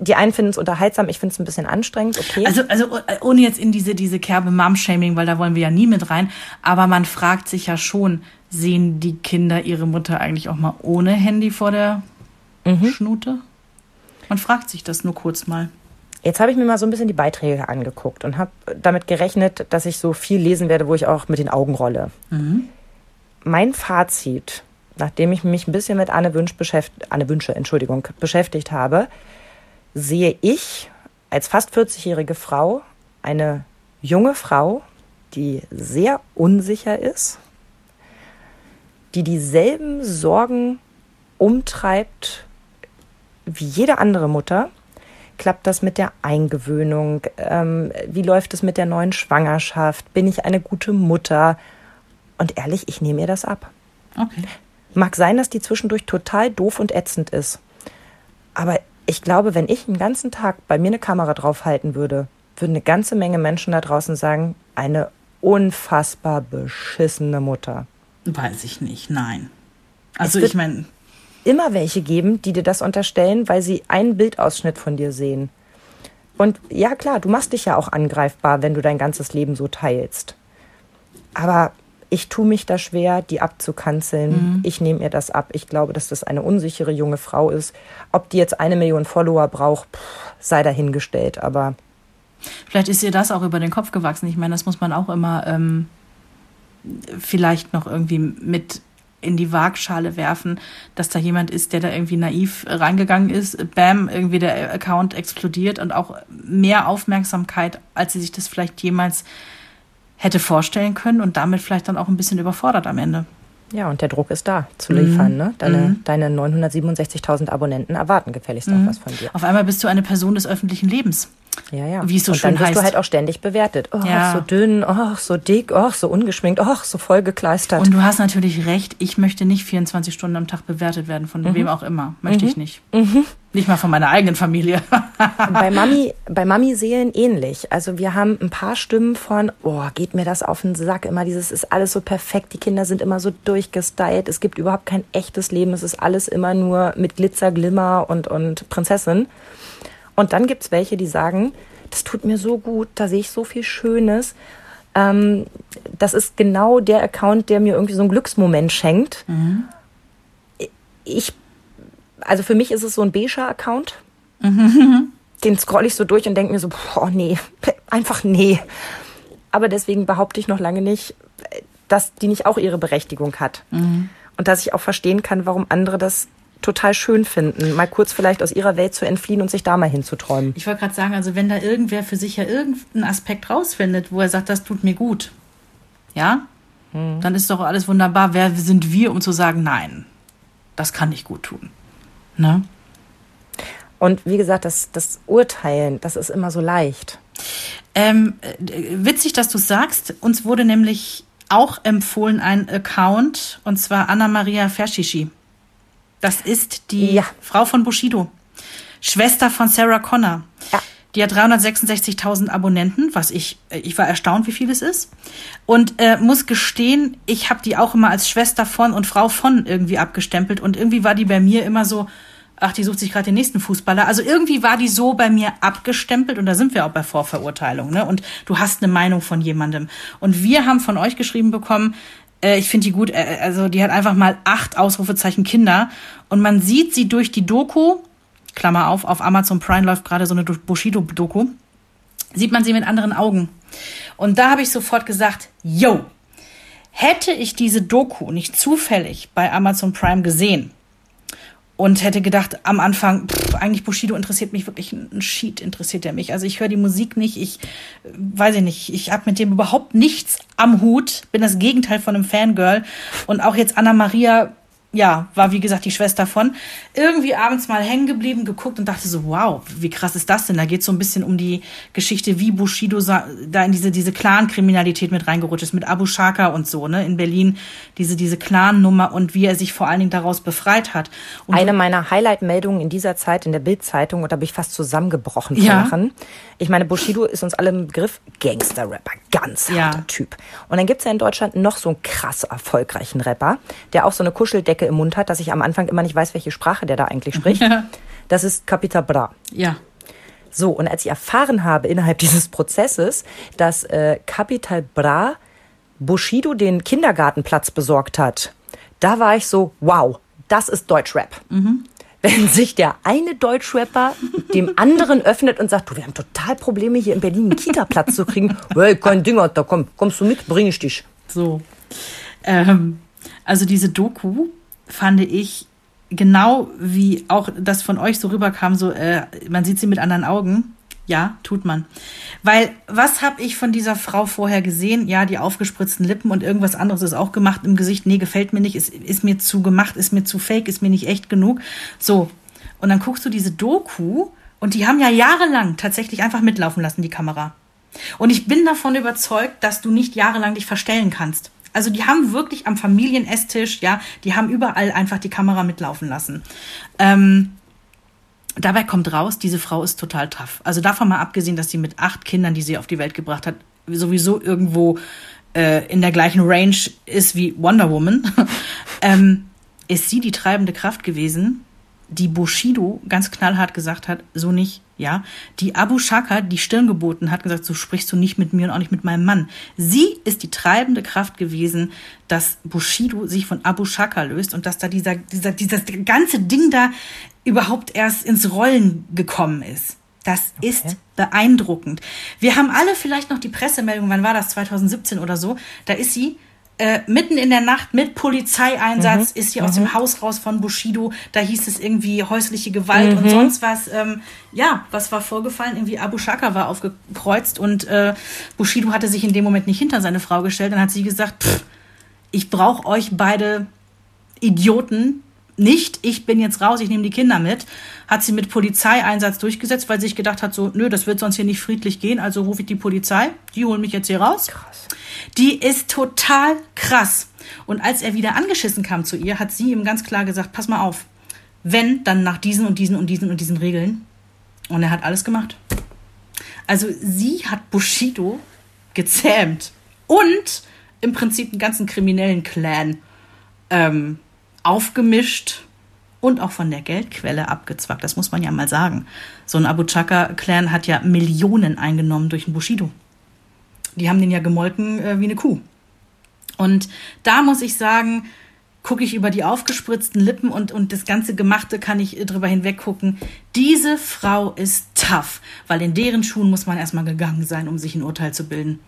Die einen finden es unterhaltsam, ich finde es ein bisschen anstrengend, okay. Also, also ohne jetzt in diese, diese Kerbe Mom-Shaming, weil da wollen wir ja nie mit rein, aber man fragt sich ja schon, sehen die Kinder ihre Mutter eigentlich auch mal ohne Handy vor der mhm. Schnute? Man fragt sich das nur kurz mal. Jetzt habe ich mir mal so ein bisschen die Beiträge angeguckt und habe damit gerechnet, dass ich so viel lesen werde, wo ich auch mit den Augen rolle. Mhm. Mein Fazit, nachdem ich mich ein bisschen mit Anne, Wünsch beschäftigt, Anne Wünsche Entschuldigung, beschäftigt habe, sehe ich als fast 40-jährige Frau eine junge Frau, die sehr unsicher ist, die dieselben Sorgen umtreibt wie jede andere Mutter klappt das mit der Eingewöhnung? Ähm, wie läuft es mit der neuen Schwangerschaft? Bin ich eine gute Mutter? Und ehrlich, ich nehme ihr das ab. Okay. Mag sein, dass die zwischendurch total doof und ätzend ist. Aber ich glaube, wenn ich einen ganzen Tag bei mir eine Kamera draufhalten würde, würden eine ganze Menge Menschen da draußen sagen, eine unfassbar beschissene Mutter. Weiß ich nicht, nein. Also ich meine, immer welche geben, die dir das unterstellen, weil sie einen Bildausschnitt von dir sehen. Und ja, klar, du machst dich ja auch angreifbar, wenn du dein ganzes Leben so teilst. Aber ich tue mich da schwer, die abzukanzeln. Mhm. Ich nehme ihr das ab. Ich glaube, dass das eine unsichere junge Frau ist. Ob die jetzt eine Million Follower braucht, pff, sei dahingestellt. Aber vielleicht ist ihr das auch über den Kopf gewachsen. Ich meine, das muss man auch immer ähm, vielleicht noch irgendwie mit in die Waagschale werfen, dass da jemand ist, der da irgendwie naiv reingegangen ist, bam, irgendwie der Account explodiert und auch mehr Aufmerksamkeit, als sie sich das vielleicht jemals hätte vorstellen können und damit vielleicht dann auch ein bisschen überfordert am Ende. Ja, und der Druck ist da zu liefern. Mhm. Ne? Deine, mhm. deine 967.000 Abonnenten erwarten gefälligst mhm. auch was von dir. Auf einmal bist du eine Person des öffentlichen Lebens. Ja, ja. Wie es so und schön dann heißt. du halt auch ständig bewertet. Oh, Ja. so dünn, oh, so dick, oh, so ungeschminkt, oh, so vollgekleistert. Und du hast natürlich recht, ich möchte nicht 24 Stunden am Tag bewertet werden, von Mhm. wem auch immer. Möchte ich nicht. Nicht mal von meiner eigenen Familie. bei Mami, bei Mami Seelen ähnlich. Also wir haben ein paar Stimmen von, oh, geht mir das auf den Sack, immer dieses ist alles so perfekt, die Kinder sind immer so durchgestylt, es gibt überhaupt kein echtes Leben, es ist alles immer nur mit Glitzer, Glimmer und, und Prinzessin. Und dann gibt's welche, die sagen, das tut mir so gut, da sehe ich so viel Schönes. Ähm, das ist genau der Account, der mir irgendwie so einen Glücksmoment schenkt. Ich, also für mich ist es so ein beiger Account. Den scroll ich so durch und denke mir so, boah, nee, einfach nee. Aber deswegen behaupte ich noch lange nicht, dass die nicht auch ihre Berechtigung hat. Und dass ich auch verstehen kann, warum andere das total schön finden, mal kurz vielleicht aus ihrer Welt zu entfliehen und sich da mal hinzuträumen. Ich wollte gerade sagen, also wenn da irgendwer für sich ja irgendeinen Aspekt rausfindet, wo er sagt, das tut mir gut, ja, dann ist doch alles wunderbar. Wer sind wir, um zu sagen, nein, das kann nicht gut tun. Ne? Und wie gesagt, das, das Urteilen, das ist immer so leicht. Ähm, äh, witzig, dass du sagst. Uns wurde nämlich auch empfohlen ein Account, und zwar Anna-Maria Verschischi. Das ist die Ja. Frau von Bushido, Schwester von Sarah Connor. Ja. Die hat 366.000 Abonnenten, was ich, äh, ich war erstaunt, wie viel es ist. Und äh, muss gestehen, ich habe die auch immer als Schwester von und Frau von irgendwie abgestempelt. Und irgendwie war die bei mir immer so, ach, die sucht sich gerade den nächsten Fußballer. Also irgendwie war die so bei mir abgestempelt und da sind wir auch bei Vorverurteilung. Ne? Und du hast eine Meinung von jemandem. Und wir haben von euch geschrieben bekommen, äh, ich finde die gut, äh, also die hat einfach mal acht Ausrufezeichen Kinder. Und man sieht sie durch die Doku, Klammer auf, auf Amazon Prime läuft gerade so eine Bushido-Doku, sieht man sie mit anderen Augen. Und da habe ich sofort gesagt, yo, hätte ich diese Doku nicht zufällig bei Amazon Prime gesehen und hätte gedacht am Anfang, pff, eigentlich Bushido interessiert mich wirklich, ein Sheet interessiert er mich. Also ich höre die Musik nicht, ich äh, weiß ich nicht, ich habe mit dem überhaupt nichts am Hut, bin das Gegenteil von einem Fangirl und auch jetzt Anna Maria ja, war wie gesagt die Schwester von, irgendwie abends mal hängen geblieben, geguckt und dachte so, wow, wie krass ist das denn? Da geht so ein bisschen um die Geschichte, wie Bushido da in diese, diese Clan-Kriminalität mit reingerutscht ist, mit Abu Shaka und so, ne, in Berlin, diese, diese Clan-Nummer und wie er sich vor allen Dingen daraus befreit hat. Und Eine meiner Highlight-Meldungen in dieser Zeit in der Bild-Zeitung, und da bin ich fast zusammengebrochen Ja. Lachen. Ich meine, Bushido ist uns alle im Begriff Gangster-Rapper, ganz Ja. harter Typ. Und dann gibt's ja in Deutschland noch so einen krass erfolgreichen Rapper, der auch so eine Kuscheldecke im Mund hat, dass ich am Anfang immer nicht weiß, welche Sprache der da eigentlich spricht. Das ist Capita Bra. ja, So, und als ich erfahren habe innerhalb dieses Prozesses, dass äh, Capital Bra Bushido den Kindergartenplatz besorgt hat, da war ich so, wow, das ist Deutschrap. Wenn sich der eine Deutschrapper dem anderen öffnet und sagt, du, wir haben total Probleme hier in Berlin einen Kita-Platz zu kriegen. Hey, kein Ding, da komm, kommst du mit, bring ich dich. So. Ähm, also diese Doku fand ich genau wie auch das von euch so rüberkam, so äh, man sieht sie mit anderen Augen. Ja, tut man. Weil was habe ich von dieser Frau vorher gesehen? Ja, die aufgespritzten Lippen und irgendwas anderes ist auch gemacht im Gesicht. Nee, gefällt mir nicht, ist, ist mir zu gemacht, ist mir zu fake, ist mir nicht echt genug. So. Und dann guckst du diese Doku und die haben ja jahrelang tatsächlich einfach mitlaufen lassen, die Kamera. Und ich bin davon überzeugt, dass du nicht jahrelang dich verstellen kannst. Also die haben wirklich am Familienesstisch, ja, die haben überall einfach die Kamera mitlaufen lassen. Ähm, dabei kommt raus, diese Frau ist total tough. Also davon mal abgesehen, dass sie mit acht Kindern, die sie auf die Welt gebracht hat, sowieso irgendwo äh, in der gleichen Range ist wie Wonder Woman, ähm, ist sie die treibende Kraft gewesen, die Bushido ganz knallhart gesagt hat, so nicht, ja. Die Abu Shaka die Stirn geboten hat, gesagt, so sprichst du nicht mit mir und auch nicht mit meinem Mann. Sie ist die treibende Kraft gewesen, dass Bushido sich von Abu Shaka löst und dass da dieser, dieser, dieses ganze Ding da überhaupt erst ins Rollen gekommen ist. Das ist beeindruckend. Wir haben alle vielleicht noch die Pressemeldung, wann war das, 2017 oder so, da ist sie äh, mitten in der Nacht mit Polizeieinsatz ist sie aus dem Haus raus von Bushido. Da hieß es irgendwie häusliche Gewalt und sonst was. Ähm, ja, was war vorgefallen? Irgendwie Abu Shaka war aufgekreuzt und äh, Bushido hatte sich in dem Moment nicht hinter seine Frau gestellt. Dann hat sie gesagt, pff, ich brauche euch beide Idioten nicht, ich bin jetzt raus, ich nehme die Kinder mit, hat sie mit Polizeieinsatz durchgesetzt, weil sie sich gedacht hat, so, nö, das wird sonst hier nicht friedlich gehen, also rufe ich die Polizei, die holen mich jetzt hier raus. Krass. Die ist total krass. Und als er wieder angeschissen kam zu ihr, hat sie ihm ganz klar gesagt, pass mal auf, wenn, dann nach diesen und diesen und diesen und diesen Regeln. Und er hat alles gemacht. Also sie hat Bushido gezähmt und im Prinzip einen ganzen kriminellen Clan ähm, aufgemischt und auch von der Geldquelle abgezwackt. Das muss man ja mal sagen. So ein Abu Chaka-Clan hat ja Millionen eingenommen durch den Bushido. Die haben den ja gemolken äh, wie eine Kuh. Und da muss ich sagen, gucke ich über die aufgespritzten Lippen und, und das ganze Gemachte kann ich drüber hinweg gucken. Diese Frau ist tough, weil in deren Schuhen muss man erstmal gegangen sein, um sich ein Urteil zu bilden.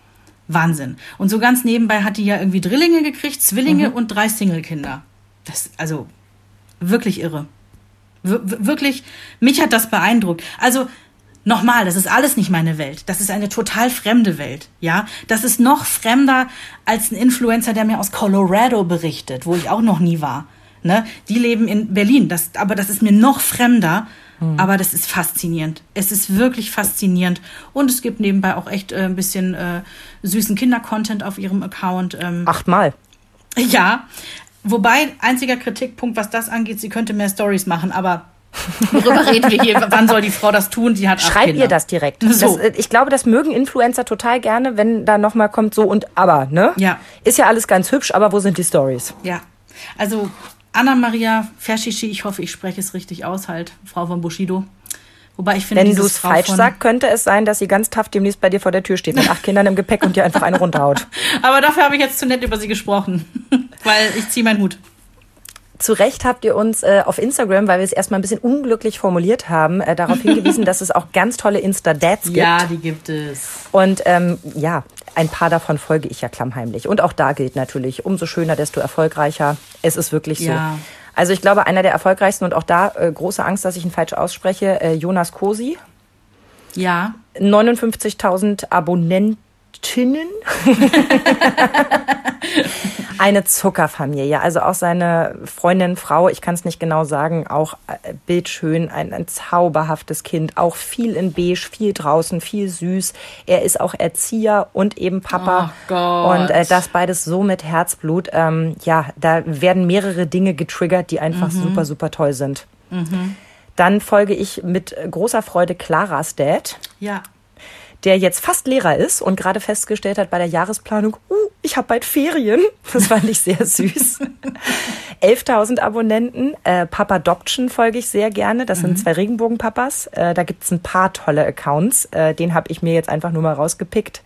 Wahnsinn. Und so ganz nebenbei hat die ja irgendwie Drillinge gekriegt, Zwillinge mhm. und drei Single-Kinder. Das, also, wirklich irre. Wir, wirklich, mich hat das beeindruckt. Also, nochmal, das ist alles nicht meine Welt. Das ist eine total fremde Welt, ja. Das ist noch fremder als ein Influencer, der mir aus Colorado berichtet, wo ich auch noch nie war. Ne? Die leben in Berlin, das, aber das ist mir noch fremder Mhm. Aber das ist faszinierend. Es ist wirklich faszinierend. Und es gibt nebenbei auch echt äh, ein bisschen äh, süßen Kinder-Content auf ihrem Account. Ähm, Achtmal. Ja. Wobei, einziger Kritikpunkt, was das angeht, sie könnte mehr Stories machen, aber Worüber reden wir hier? Wann soll die Frau das tun? Sie hat Schreib ihr das direkt. So. Das, äh, ich glaube, das mögen Influencer total gerne, wenn da nochmal kommt so und aber, ne? Ja. Ist ja alles ganz hübsch, aber wo sind die Stories? Ja. Also Anna-Maria Verschici, ich hoffe, ich spreche es richtig aus, halt, Frau von Bushido. Wobei ich finde, wenn du es falsch sagst, könnte es sein, dass sie ganz tough demnächst bei dir vor der Tür steht mit acht Kindern im Gepäck und dir einfach eine runterhaut. Aber dafür habe ich jetzt zu nett über sie gesprochen, weil ich ziehe meinen Hut. Zu Recht habt ihr uns äh, auf Instagram, weil wir es erstmal ein bisschen unglücklich formuliert haben, äh, darauf hingewiesen, dass es auch ganz tolle Insta-Dads gibt. Ja, die gibt es. Und ähm, ja, ein paar davon folge ich ja klammheimlich. Und auch da gilt natürlich, umso schöner, desto erfolgreicher. Es ist wirklich so. Ja. Also ich glaube, einer der erfolgreichsten und auch da äh, große Angst, dass ich ihn falsch ausspreche, äh, Jonas Kosi. Ja. 59.000 Abonnenten Tinnen. eine Zuckerfamilie. Also auch seine Freundin, Frau, ich kann es nicht genau sagen, auch äh, bildschön, ein, ein zauberhaftes Kind, auch viel in Beige, viel draußen, viel süß. Er ist auch Erzieher und eben Papa. Oh. Und äh, das beides so mit Herzblut. Ähm, ja, da werden mehrere Dinge getriggert, die einfach mhm. super, super toll sind. Mhm. Dann folge ich mit großer Freude Claras Dad. Ja der jetzt fast Lehrer ist und gerade festgestellt hat bei der Jahresplanung, uh, ich habe bald Ferien. Das fand ich sehr süß. 11.000 Abonnenten. Äh, Papa Adoption folge ich sehr gerne. Das mhm. sind zwei Regenbogenpapas. Äh, da gibt's ein paar tolle Accounts. Äh, den habe ich mir jetzt einfach nur mal rausgepickt.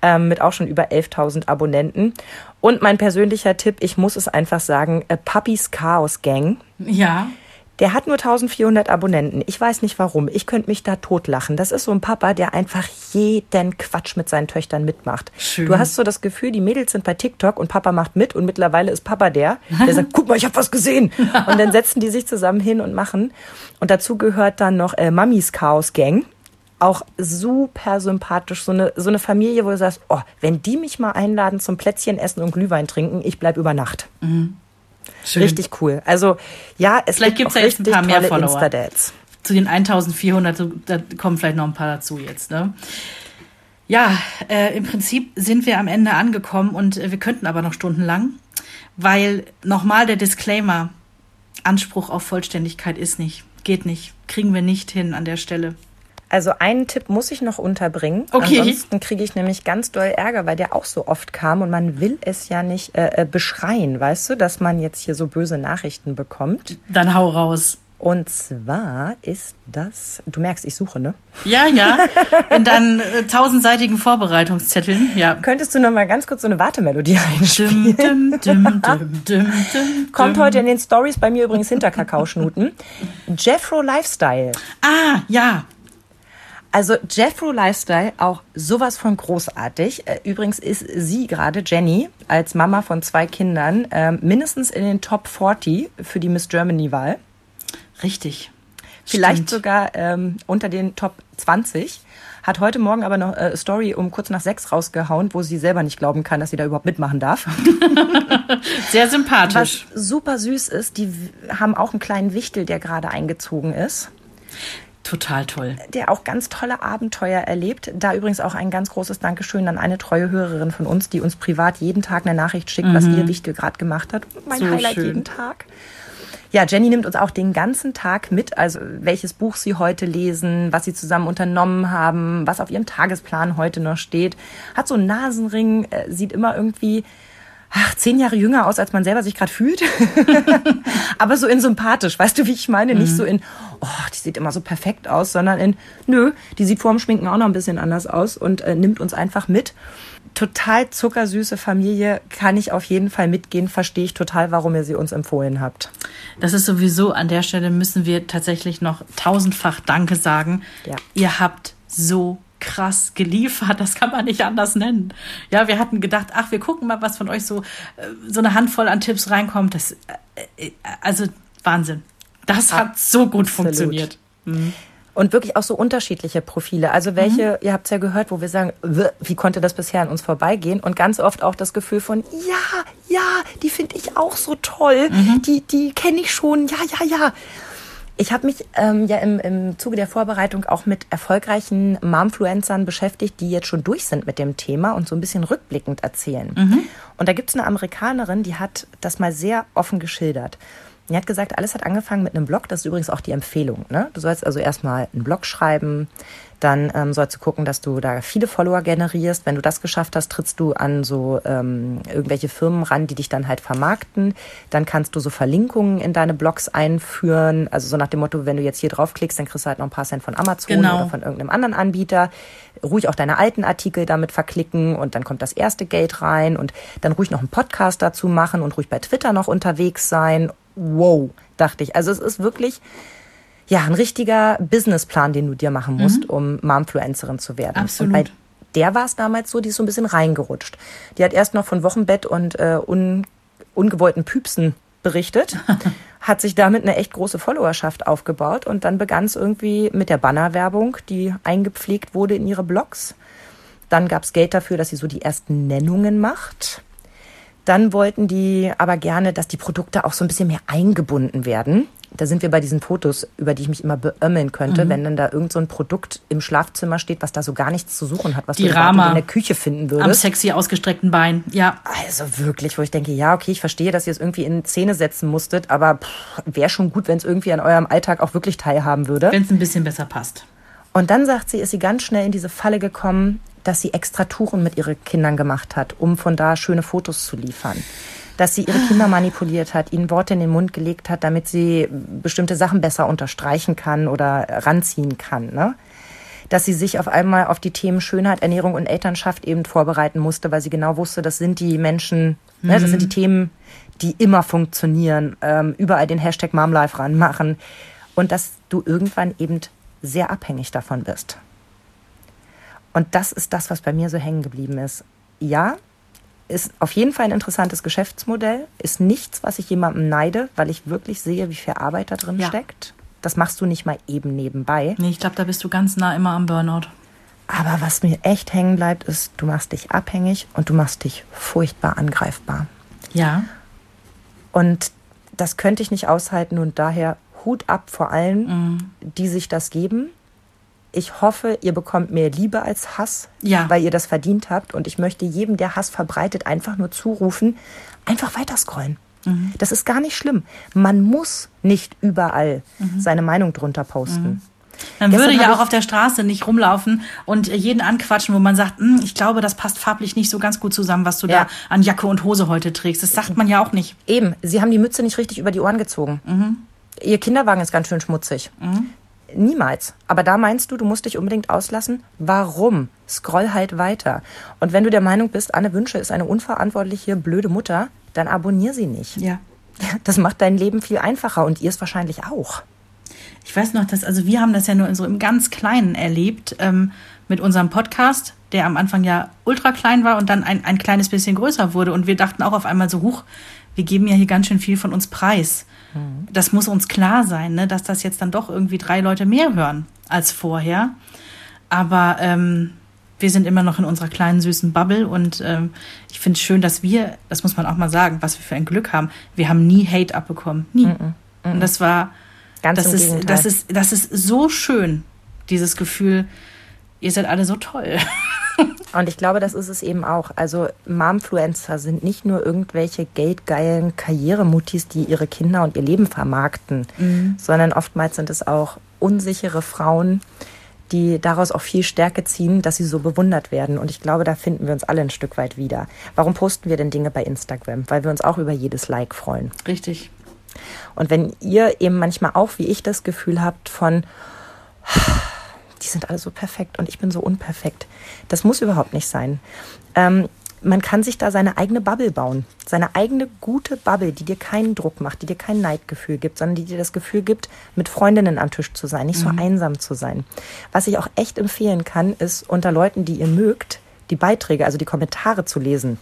Ähm, mit auch schon über 11.000 Abonnenten. Und mein persönlicher Tipp, ich muss es einfach sagen, äh, Puppies Chaos Gang. Ja. Der hat nur 1400 Abonnenten. Ich weiß nicht warum. Ich könnte mich da totlachen. Das ist so ein Papa, der einfach jeden Quatsch mit seinen Töchtern mitmacht. Schön. Du hast so das Gefühl, die Mädels sind bei TikTok und Papa macht mit und mittlerweile ist Papa der, der sagt, guck mal, ich habe was gesehen. Und dann setzen die sich zusammen hin und machen. Und dazu gehört dann noch äh, Mamis Chaos Gang auch super sympathisch. So eine, so eine Familie, wo du sagst, oh, wenn die mich mal einladen zum Plätzchen essen und Glühwein trinken, ich bleib über Nacht. Mhm. Schön. Richtig cool. Also ja, es vielleicht gibt es ja jetzt ein paar mehr Follower. Zu den 1400, da kommen vielleicht noch ein paar dazu jetzt. Ne? Ja, äh, im Prinzip sind wir am Ende angekommen und äh, wir könnten aber noch stundenlang, weil nochmal der Disclaimer, Anspruch auf Vollständigkeit ist nicht, geht nicht, kriegen wir nicht hin an der Stelle. Also einen Tipp muss ich noch unterbringen. Okay. Ansonsten kriege ich nämlich ganz doll Ärger, weil der auch so oft kam und man will es ja nicht äh, äh, beschreien, weißt du, dass man jetzt hier so böse Nachrichten bekommt. Dann hau raus. Und zwar ist das, du merkst, ich suche, ne? Ja, ja. In deinen äh, tausendseitigen Vorbereitungszetteln, ja. Könntest du noch mal ganz kurz so eine Wartemelodie einspielen? Dim, dim, dim, Kommt heute in den Stories bei mir übrigens hinter Kakaoschnuten. Jeffro Lifestyle. Ah, ja. Also Jeffro Lifestyle, auch sowas von großartig. Äh, übrigens ist sie gerade, Jenny, als Mama von zwei Kindern, ähm, mindestens in den Top 40 für die Miss Germany-Wahl. Richtig. Vielleicht Stimmt. sogar ähm, unter den Top 20. Hat heute Morgen aber noch äh, Story um kurz nach sechs rausgehauen, wo sie selber nicht glauben kann, dass sie da überhaupt mitmachen darf. Sehr sympathisch. Was super süß ist, die haben auch einen kleinen Wichtel, der gerade eingezogen ist, Total toll. der auch ganz tolle Abenteuer erlebt. Da übrigens auch ein ganz großes Dankeschön an eine treue Hörerin von uns, die uns privat jeden Tag eine Nachricht schickt, was ihr Wichtel gerade gemacht hat. Mein Mhm. So Highlight schön. jeden Tag. Ja, Jenny nimmt uns auch den ganzen Tag mit, also welches Buch sie heute lesen, was sie zusammen unternommen haben, was auf ihrem Tagesplan heute noch steht. Hat so einen Nasenring, äh, sieht immer irgendwie ach, zehn Jahre jünger aus, als man selber sich gerade fühlt. Aber so in sympathisch, weißt du, wie ich meine? Nicht so in, oh, die sieht immer so perfekt aus, sondern in, nö, die sieht vor dem Schminken auch noch ein bisschen anders aus und äh, nimmt uns einfach mit. Total zuckersüße Familie, kann ich auf jeden Fall mitgehen, verstehe ich total, warum ihr sie uns empfohlen habt. Das ist sowieso, an der Stelle müssen wir tatsächlich noch tausendfach Danke sagen. Ja. Ihr habt so krass geliefert, das kann man nicht anders nennen. Ja, wir hatten gedacht, ach, wir gucken mal, was von euch so, äh, so eine Handvoll an Tipps reinkommt. Das, äh, äh, also Wahnsinn. Das hat so gut funktioniert. Und wirklich auch so unterschiedliche Profile. Also welche, ihr habt es ja gehört, wo wir sagen, "Wh, wie konnte das bisher an uns vorbeigehen? Und ganz oft auch das Gefühl von, ja, ja, die finde ich auch so toll. Die, die kenne ich schon, ja, ja, ja. Ich habe mich ähm, ja im, im Zuge der Vorbereitung auch mit erfolgreichen Momfluencern beschäftigt, die jetzt schon durch sind mit dem Thema und so ein bisschen rückblickend erzählen. Und da gibt es eine Amerikanerin, die hat das mal sehr offen geschildert. Die hat gesagt, alles hat angefangen mit einem Blog. Das ist übrigens auch die Empfehlung. Ne? Du sollst also erstmal einen Blog schreiben, dann ähm, sollst du gucken, dass du da viele Follower generierst. Wenn du das geschafft hast, trittst du an so ähm, irgendwelche Firmen ran, die dich dann halt vermarkten. Dann kannst du so Verlinkungen in deine Blogs einführen. Also so nach dem Motto, wenn du jetzt hier draufklickst, dann kriegst du halt noch ein paar Cent von Amazon Genau. oder von irgendeinem anderen Anbieter. Ruhig auch deine alten Artikel damit verklicken und dann kommt das erste Geld rein und dann ruhig noch einen Podcast dazu machen und ruhig bei Twitter noch unterwegs sein. Wow, dachte ich. Also es ist wirklich ja ein richtiger Businessplan, den du dir machen musst, um Momfluencerin zu werden. Absolut. Der war es damals so, die ist so ein bisschen reingerutscht. Die hat erst noch von Wochenbett und äh, un, ungewollten Püpsen berichtet, hat sich damit eine echt große Followerschaft aufgebaut und dann begann es irgendwie mit der Bannerwerbung, die eingepflegt wurde in ihre Blogs. Dann gab es Geld dafür, dass sie so die ersten Nennungen macht. Dann wollten die aber gerne, dass die Produkte auch so ein bisschen mehr eingebunden werden. Da sind wir bei diesen Fotos, über die ich mich immer beömmeln könnte, wenn dann da irgend so ein Produkt im Schlafzimmer steht, was da so gar nichts zu suchen hat, was Die du Rama. in der Küche finden Am würdest. sexy ausgestreckten Bein. Ja. Also wirklich, wo ich denke, ja, okay, ich verstehe, dass ihr es irgendwie in Szene setzen musstet, aber wäre schon gut, wenn es irgendwie an eurem Alltag auch wirklich teilhaben würde. Wenn es ein bisschen besser passt. Und dann sagt sie, ist sie ganz schnell in diese Falle gekommen, dass sie extra Touren mit ihren Kindern gemacht hat, um von da schöne Fotos zu liefern. Dass sie ihre Kinder manipuliert hat, ihnen Worte in den Mund gelegt hat, damit sie bestimmte Sachen besser unterstreichen kann oder ranziehen kann. Ne? Dass sie sich auf einmal auf die Themen Schönheit, Ernährung und Elternschaft eben vorbereiten musste, weil sie genau wusste, das sind die Menschen, ne, das sind die Themen, die immer funktionieren, ähm, überall den Hashtag MomLife ranmachen und dass du irgendwann eben sehr abhängig davon bist. Und das ist das, was bei mir so hängen geblieben ist. Ja, ist auf jeden Fall ein interessantes Geschäftsmodell, ist nichts, was ich jemandem neide, weil ich wirklich sehe, wie viel Arbeit da drin Ja. steckt. Das machst du nicht mal eben nebenbei. Nee, ich glaube, da bist du ganz nah immer am Burnout. Aber was mir echt hängen bleibt, ist, du machst dich abhängig und du machst dich furchtbar angreifbar. Ja. Und das könnte ich nicht aushalten und daher Hut ab vor allen, die sich das geben. Ich hoffe, ihr bekommt mehr Liebe als Hass, Ja. weil ihr das verdient habt. Und ich möchte jedem, der Hass verbreitet, einfach nur zurufen, einfach weiter scrollen. Das ist gar nicht schlimm. Man muss nicht überall seine Meinung drunter posten. Man Gestern würde ja auch auf der Straße nicht rumlaufen und jeden anquatschen, wo man sagt, "Hm, ich glaube, das passt farblich nicht so ganz gut zusammen, was du Ja. da an Jacke und Hose heute trägst. Das sagt man ja auch nicht. Eben, sie haben die Mütze nicht richtig über die Ohren gezogen. Ihr Kinderwagen ist ganz schön schmutzig. Niemals. Aber da meinst du, du musst dich unbedingt auslassen? Warum? Scroll halt weiter. Und wenn du der Meinung bist, Anne Wünsche ist eine unverantwortliche, blöde Mutter, dann abonnier sie nicht. Ja. Das macht dein Leben viel einfacher und ihr es wahrscheinlich auch. Ich weiß noch, dass, also wir haben das ja nur in so im ganz Kleinen erlebt, ähm, mit unserem Podcast, der am Anfang ja ultra klein war und dann ein, ein kleines bisschen größer wurde. Und wir dachten auch auf einmal so, huch, wir geben ja hier ganz schön viel von uns preis. Das muss uns klar sein, ne? dass das jetzt dann doch irgendwie drei Leute mehr hören als vorher. Aber ähm, wir sind immer noch in unserer kleinen süßen Bubble und ähm, ich finde es schön, dass wir, das muss man auch mal sagen, was wir für ein Glück haben. Wir haben nie Hate abbekommen. Nie. Mm -mm. Und das war, Ganz das, ist, das, ist, das ist so schön, dieses Gefühl, ihr seid alle so toll. Und ich glaube, das ist es eben auch. Also Momfluencer sind nicht nur irgendwelche geldgeilen Karrieremutis, die ihre Kinder und ihr Leben vermarkten, mhm. sondern oftmals sind es auch unsichere Frauen, die daraus auch viel Stärke ziehen, dass sie so bewundert werden. Und ich glaube, da finden wir uns alle ein Stück weit wieder. Warum posten wir denn Dinge bei Instagram? Weil wir uns auch über jedes Like freuen. Richtig. Und wenn ihr eben manchmal auch, wie ich, das Gefühl habt von, die sind alle so perfekt und ich bin so unperfekt. Das muss überhaupt nicht sein. Ähm, man kann sich da seine eigene Bubble bauen. Seine eigene gute Bubble, die dir keinen Druck macht, die dir kein Neidgefühl gibt, sondern die dir das Gefühl gibt, mit Freundinnen am Tisch zu sein, nicht mhm. so einsam zu sein. Was ich auch echt empfehlen kann, ist unter Leuten, die ihr mögt, die Beiträge, also die Kommentare zu lesen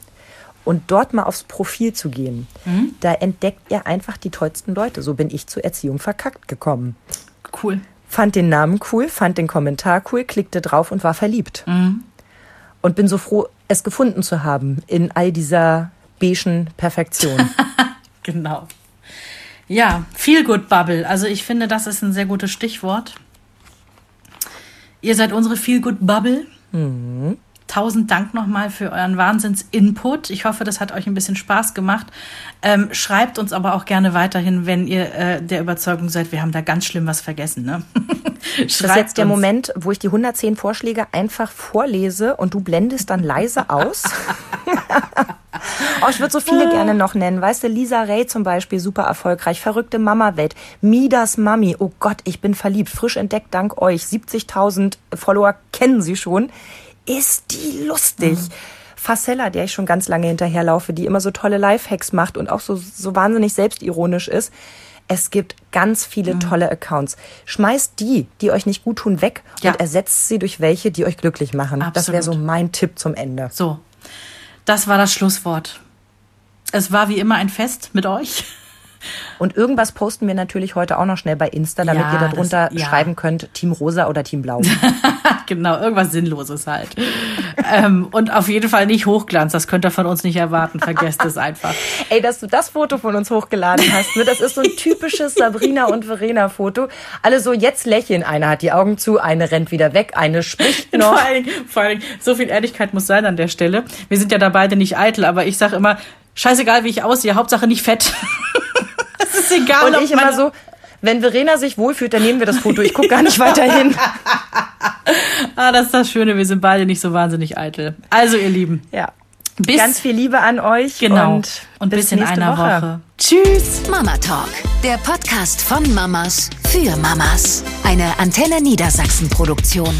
und dort mal aufs Profil zu gehen. Mhm. Da entdeckt ihr einfach die tollsten Leute. So bin ich zur Erziehung verkackt gekommen. Cool fand den Namen cool, fand den Kommentar cool, klickte drauf und war verliebt. Mhm. Und bin so froh, es gefunden zu haben in all dieser beigen Perfektion. genau. Ja, Feel Good Bubble. Also ich finde, das ist ein sehr gutes Stichwort. Ihr seid unsere Feel Good Bubble. Mhm. Tausend Dank nochmal für euren Wahnsinns-Input. Ich hoffe, das hat euch ein bisschen Spaß gemacht. Ähm, schreibt uns aber auch gerne weiterhin, wenn ihr äh, der Überzeugung seid, wir haben da ganz schlimm was vergessen. Ne? das ist jetzt der uns. Moment, wo ich die 110 Vorschläge einfach vorlese und du blendest dann leise aus. oh, ich würde so viele gerne noch nennen. Weißt du, Lisa Ray zum Beispiel, super erfolgreich. Verrückte Mama-Welt. Midas Mami. Oh Gott, ich bin verliebt. Frisch entdeckt dank euch. 70.000 Follower kennen sie schon ist die lustig. Mhm. Facella, der ich schon ganz lange hinterherlaufe, die immer so tolle Lifehacks macht und auch so, so wahnsinnig selbstironisch ist. Es gibt ganz viele mhm. tolle Accounts. Schmeißt die, die euch nicht gut tun, weg ja. und ersetzt sie durch welche, die euch glücklich machen. Absolut. Das wäre so mein Tipp zum Ende. So, das war das Schlusswort. Es war wie immer ein Fest mit euch. Und irgendwas posten wir natürlich heute auch noch schnell bei Insta, damit ja, ihr darunter das, ja. schreiben könnt, Team Rosa oder Team Blau. genau, irgendwas Sinnloses halt. ähm, und auf jeden Fall nicht Hochglanz, das könnt ihr von uns nicht erwarten. Vergesst es einfach. Ey, dass du das Foto von uns hochgeladen hast, ne? das ist so ein typisches Sabrina und Verena-Foto. Alle so, jetzt lächeln. Eine hat die Augen zu, eine rennt wieder weg, eine spricht noch. vor, allen Dingen, vor allen Dingen, so viel Ehrlichkeit muss sein an der Stelle. Wir sind ja da beide nicht eitel, aber ich sage immer, scheißegal, wie ich aussehe, Hauptsache nicht fett. das ist egal. Und ich immer so, wenn Verena sich wohlfühlt, dann nehmen wir das Foto. Ich gucke gar nicht weiter hin. ah, das ist das Schöne. Wir sind beide nicht so wahnsinnig eitel. Also, ihr Lieben. Ja. Bis Ganz viel Liebe an euch. Genau. Und, und bis, bis in einer Woche. Woche. Tschüss. Mama Talk. Der Podcast von Mamas für Mamas. Eine Antenne Niedersachsen Produktion.